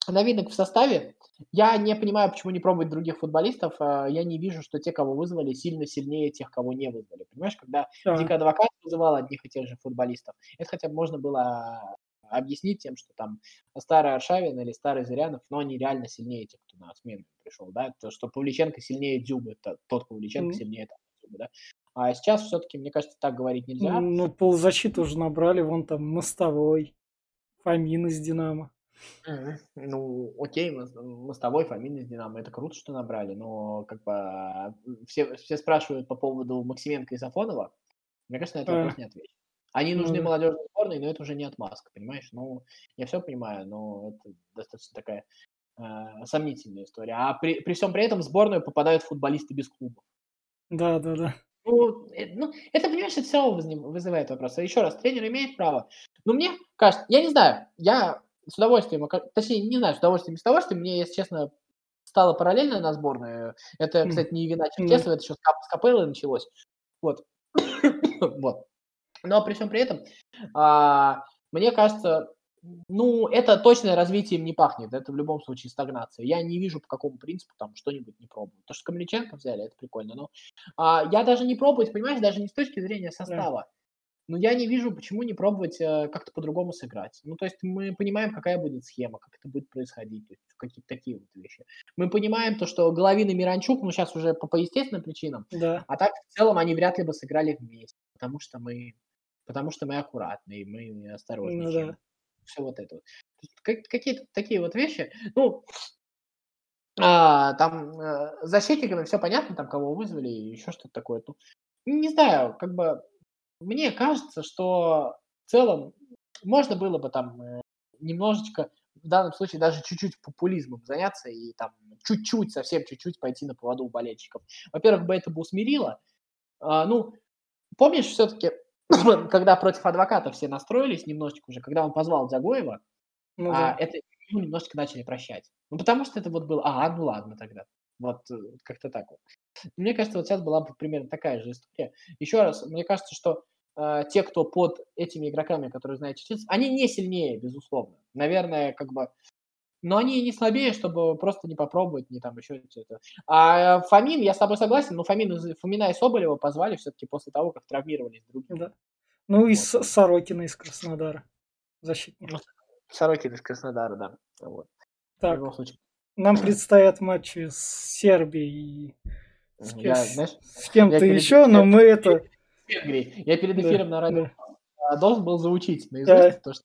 новинок в составе, я не понимаю, почему не пробовать других футболистов. А, Я не вижу, что те, кого вызвали, сильно сильнее тех, кого не вызвали. Понимаешь, когда А, Дик Адвокат вызывал одних и тех же футболистов, это хотя бы можно было объяснить тем, что там старый Аршавин или старый Зырянов, но они реально сильнее тех, кто на смену пришел, да, то, что Павличенко сильнее Дзюбы, то- тот Павличенко Мгм. сильнее того Дзюбы, да. А сейчас все-таки, мне кажется, так говорить нельзя. Ну, полузащиту уже набрали, вон там Мостовой, Фомин из Динамо. Мгм. Ну, окей, мы, с- мы с тобой, Фомин из Динамо, это круто, что набрали, но как бы а, все, все спрашивают по поводу Максименко и Сафонова, мне кажется, на этот вопрос не отвечу. Они Ну нужны да. молодежной сборной, но это уже не отмазка, понимаешь? Ну, я все понимаю, но это достаточно такая а, сомнительная история. А при, при всем при этом в сборную попадают футболисты без клубов. Да, да, да. Ну, э, ну, это, понимаешь, это все вызывает вопрос. Еще раз, тренер имеет право. Но мне кажется, я не знаю, я с удовольствием, точнее, не знаю, с удовольствием, без удовольствием, мне, если честно, стало параллельно на сборную. Это, кстати, не вина. Черкесова, это еще с, Кап- с Капеллы началось. Вот. вот. Но при всем при этом, а, мне кажется, ну, это точно развитием не пахнет. Это в любом случае стагнация. Я не вижу, по какому принципу там что-нибудь не пробуют. То, что Камличенко взяли, это прикольно. Но а, я даже не пробовать, понимаешь, даже не с точки зрения состава. Но я не вижу, почему не пробовать э, как-то по-другому сыграть. Ну, то есть мы понимаем, какая будет схема, как это будет происходить, какие-то такие вот вещи. Мы понимаем то, что Головин и Миранчук, ну, сейчас уже по, по естественным причинам, Да. а так в целом они вряд ли бы сыграли вместе, потому что мы, потому что мы аккуратные, мы Ну осторожничаем. да. Все вот это вот. Как- Какие-то такие вот вещи. Ну, а, там э, с защитниками все понятно, там кого вызвали, еще что-то такое. Ну, не знаю, как бы мне кажется, что в целом можно было бы там э, немножечко, в данном случае даже чуть-чуть популизмом заняться и там чуть-чуть, совсем чуть-чуть пойти на поводу у болельщиков. Во-первых, бы это бы усмирило. А, ну, помнишь все-таки, когда против адвоката все настроились немножечко уже, когда он позвал Загоева, Ну а да. это ему немножечко начали прощать. Ну, потому что это вот было, а, ну ладно тогда. Вот э, как-то так вот. Мне кажется, вот сейчас была бы примерно такая же история. Еще раз, мне кажется, что э, те, кто под этими игроками, которые знают чеченцев, они не сильнее, безусловно. Наверное, как бы... Но они не слабее, чтобы просто не попробовать, не там еще что-то. А Фомин, я с тобой согласен, но Фомин, из- Фомина и Соболева позвали все-таки после того, как травмировались другие. Да. Ну и Вот. Сорокина из Краснодара. Защитник. Ну, Сорокин из Краснодара, да. Вот. В Так, любом случае. Нам предстоят матчи с Сербией и с, Я, с- знаешь, с кем-то я перед- еще, но я мы это... Венгрии. Я перед Да, эфиром на радио да. должен был заучить наизусть, Да. то, что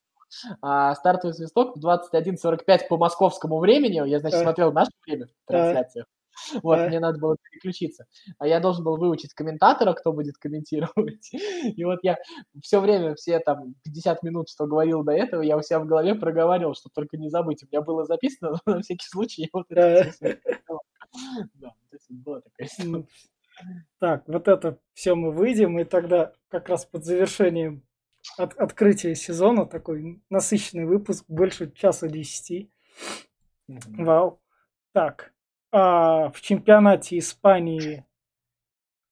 а, стартовый свисток в 21.45 по московскому времени. Я, значит, Да. смотрел наше время в Да. трансляциях. Вот, мне надо было переключиться. А я должен был выучить комментатора, кто будет комментировать. И вот я все время, все там 50 минут, что говорил до этого, я у себя в голове проговаривал, чтобы только не забыть. У меня было записано, но на всякий случай я вот это. Да, была такая история. М, Так, вот это все мы выйдем, и тогда как раз под завершением от, открытия сезона такой насыщенный выпуск, больше часа десяти. Мгм. Вау. Так, а, в чемпионате Испании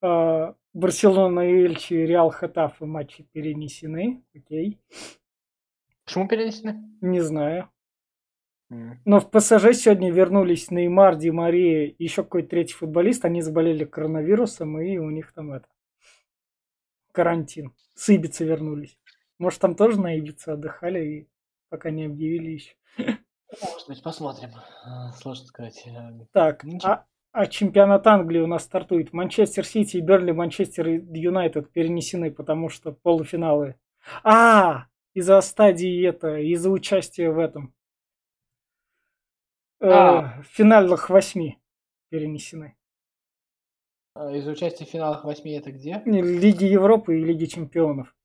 а, Барселона и Эльчи, Реал Хатафы матчи перенесены. Окей. Почему перенесены? Не знаю. Но в ПСЖ сегодня вернулись Неймар, Ди Мария и еще какой-то третий футболист. Они заболели коронавирусом, и у них там это карантин. С Ибицы вернулись. Может, там тоже на Ибице отдыхали, и пока не объявили еще. Может быть, посмотрим. А, Сложно сказать. Э, Так, Ничего. а, а чемпионат Англии у нас стартует. Манчестер Сити и Берли, Манчестер Юнайтед перенесены, потому что полуфиналы. А, из-за стадии это, из-за участия в этом. Э, А. финальных восьми перенесены. а Из участия в финалах восьми это где? Лиги Европы и Лиги Чемпионов.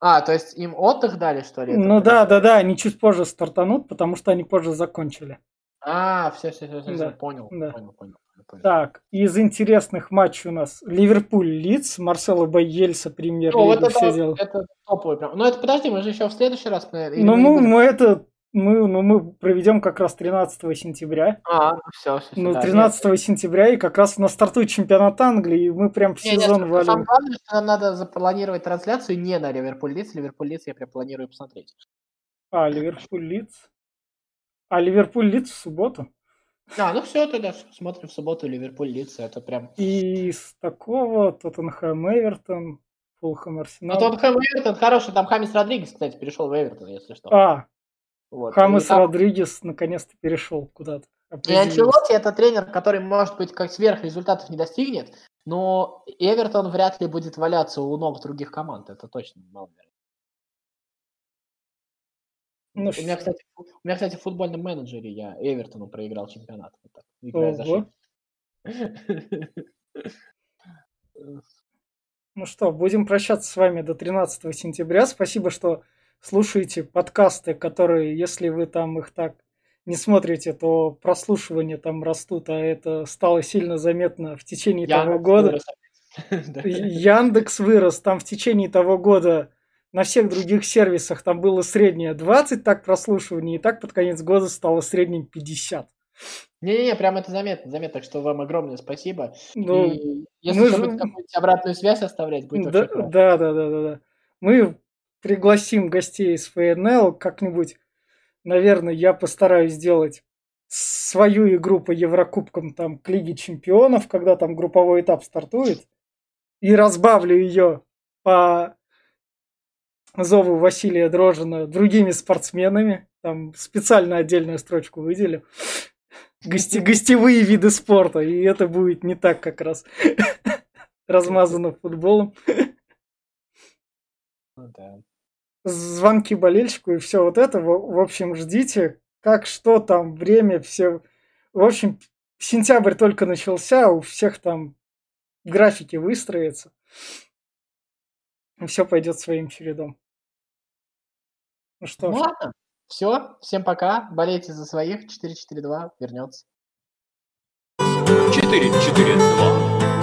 А, то есть им отдых дали, что ли? Ну да, да, да, они чуть позже стартанут, потому что они позже закончили. А, все, все, все, все, Да, понял, да. понял, понял. Так, из интересных матчей у нас Ливерпуль Лидс, Марсело Байельса, Ну, премьер-лига, вот все это, дела. это топовый прям. Ну, это подожди, мы же еще в следующий раз... наверное, Ну, мы мы это, мы, ну, мы проведем как раз 13 сентября. А, ну все, все, Ну, 13 сентября, и как раз у нас стартует чемпионат Англии, и мы прям в Не, сезон самое валим. главное, что нам надо запланировать трансляцию не на Ливерпуль Лиц. Ливерпуль Лиц я прям планирую посмотреть. А, Ливерпуль Лидс. А, Ливерпуль Лидс в субботу. А, ну все, тогда смотрим в субботу Ливерпуль Лиц. Это прям... И из такого Тоттенхэм Эвертон, Фулхэм Ну, Арсенал. Тоттенхэм Эвертон хороший. Там Хамис Родригес, кстати, перешел в Эвертон, если что. А, Вот. Хамес И там- Родригес наконец-то перешел куда-то. И. Анчелотти это тренер, который, может быть, как сверх результатов не достигнет, но Эвертон вряд ли будет валяться у ног других команд. Это точно маловероятно. Ну, у, меня, кстати, у меня, кстати, в футбольном менеджере я Эвертону проиграл чемпионат. Вот так, играя за. Ну что, будем прощаться с вами до 13 сентября. Спасибо, что слушаете подкасты, которые, если вы там их так не смотрите, то прослушивания там растут, а это стало сильно заметно в течение того Яндекс года. вырос. Яндекс вырос, там в течение того года на всех других сервисах там было среднее 20 так прослушиваний, и так под конец года стало средним 50. Не-не-не, прям это заметно, заметно, так что вам огромное спасибо. Ну, И если мы же- какую-нибудь обратную связь оставлять, будет да, классно. да, да, да, да, да. Мы пригласим гостей из ФНЛ как-нибудь. Наверное, я постараюсь сделать свою игру по Еврокубкам там к Лиге Чемпионов, когда там групповой этап стартует, и разбавлю ее по зову Василия Дрожина другими спортсменами. Там специально отдельную строчку выделю. Гости, гостевые виды спорта. И это будет не так как раз размазано футболом. Ну да. Звонки болельщику и все вот это. В, в общем, ждите, как что там, время, все. В общем, сентябрь только начался, у всех там графики выстроятся. И все пойдет своим чередом. Ну что ну, ж. ладно. Все, всем пока. Болейте за своих. 4-4-2 вернется. 4-4-2.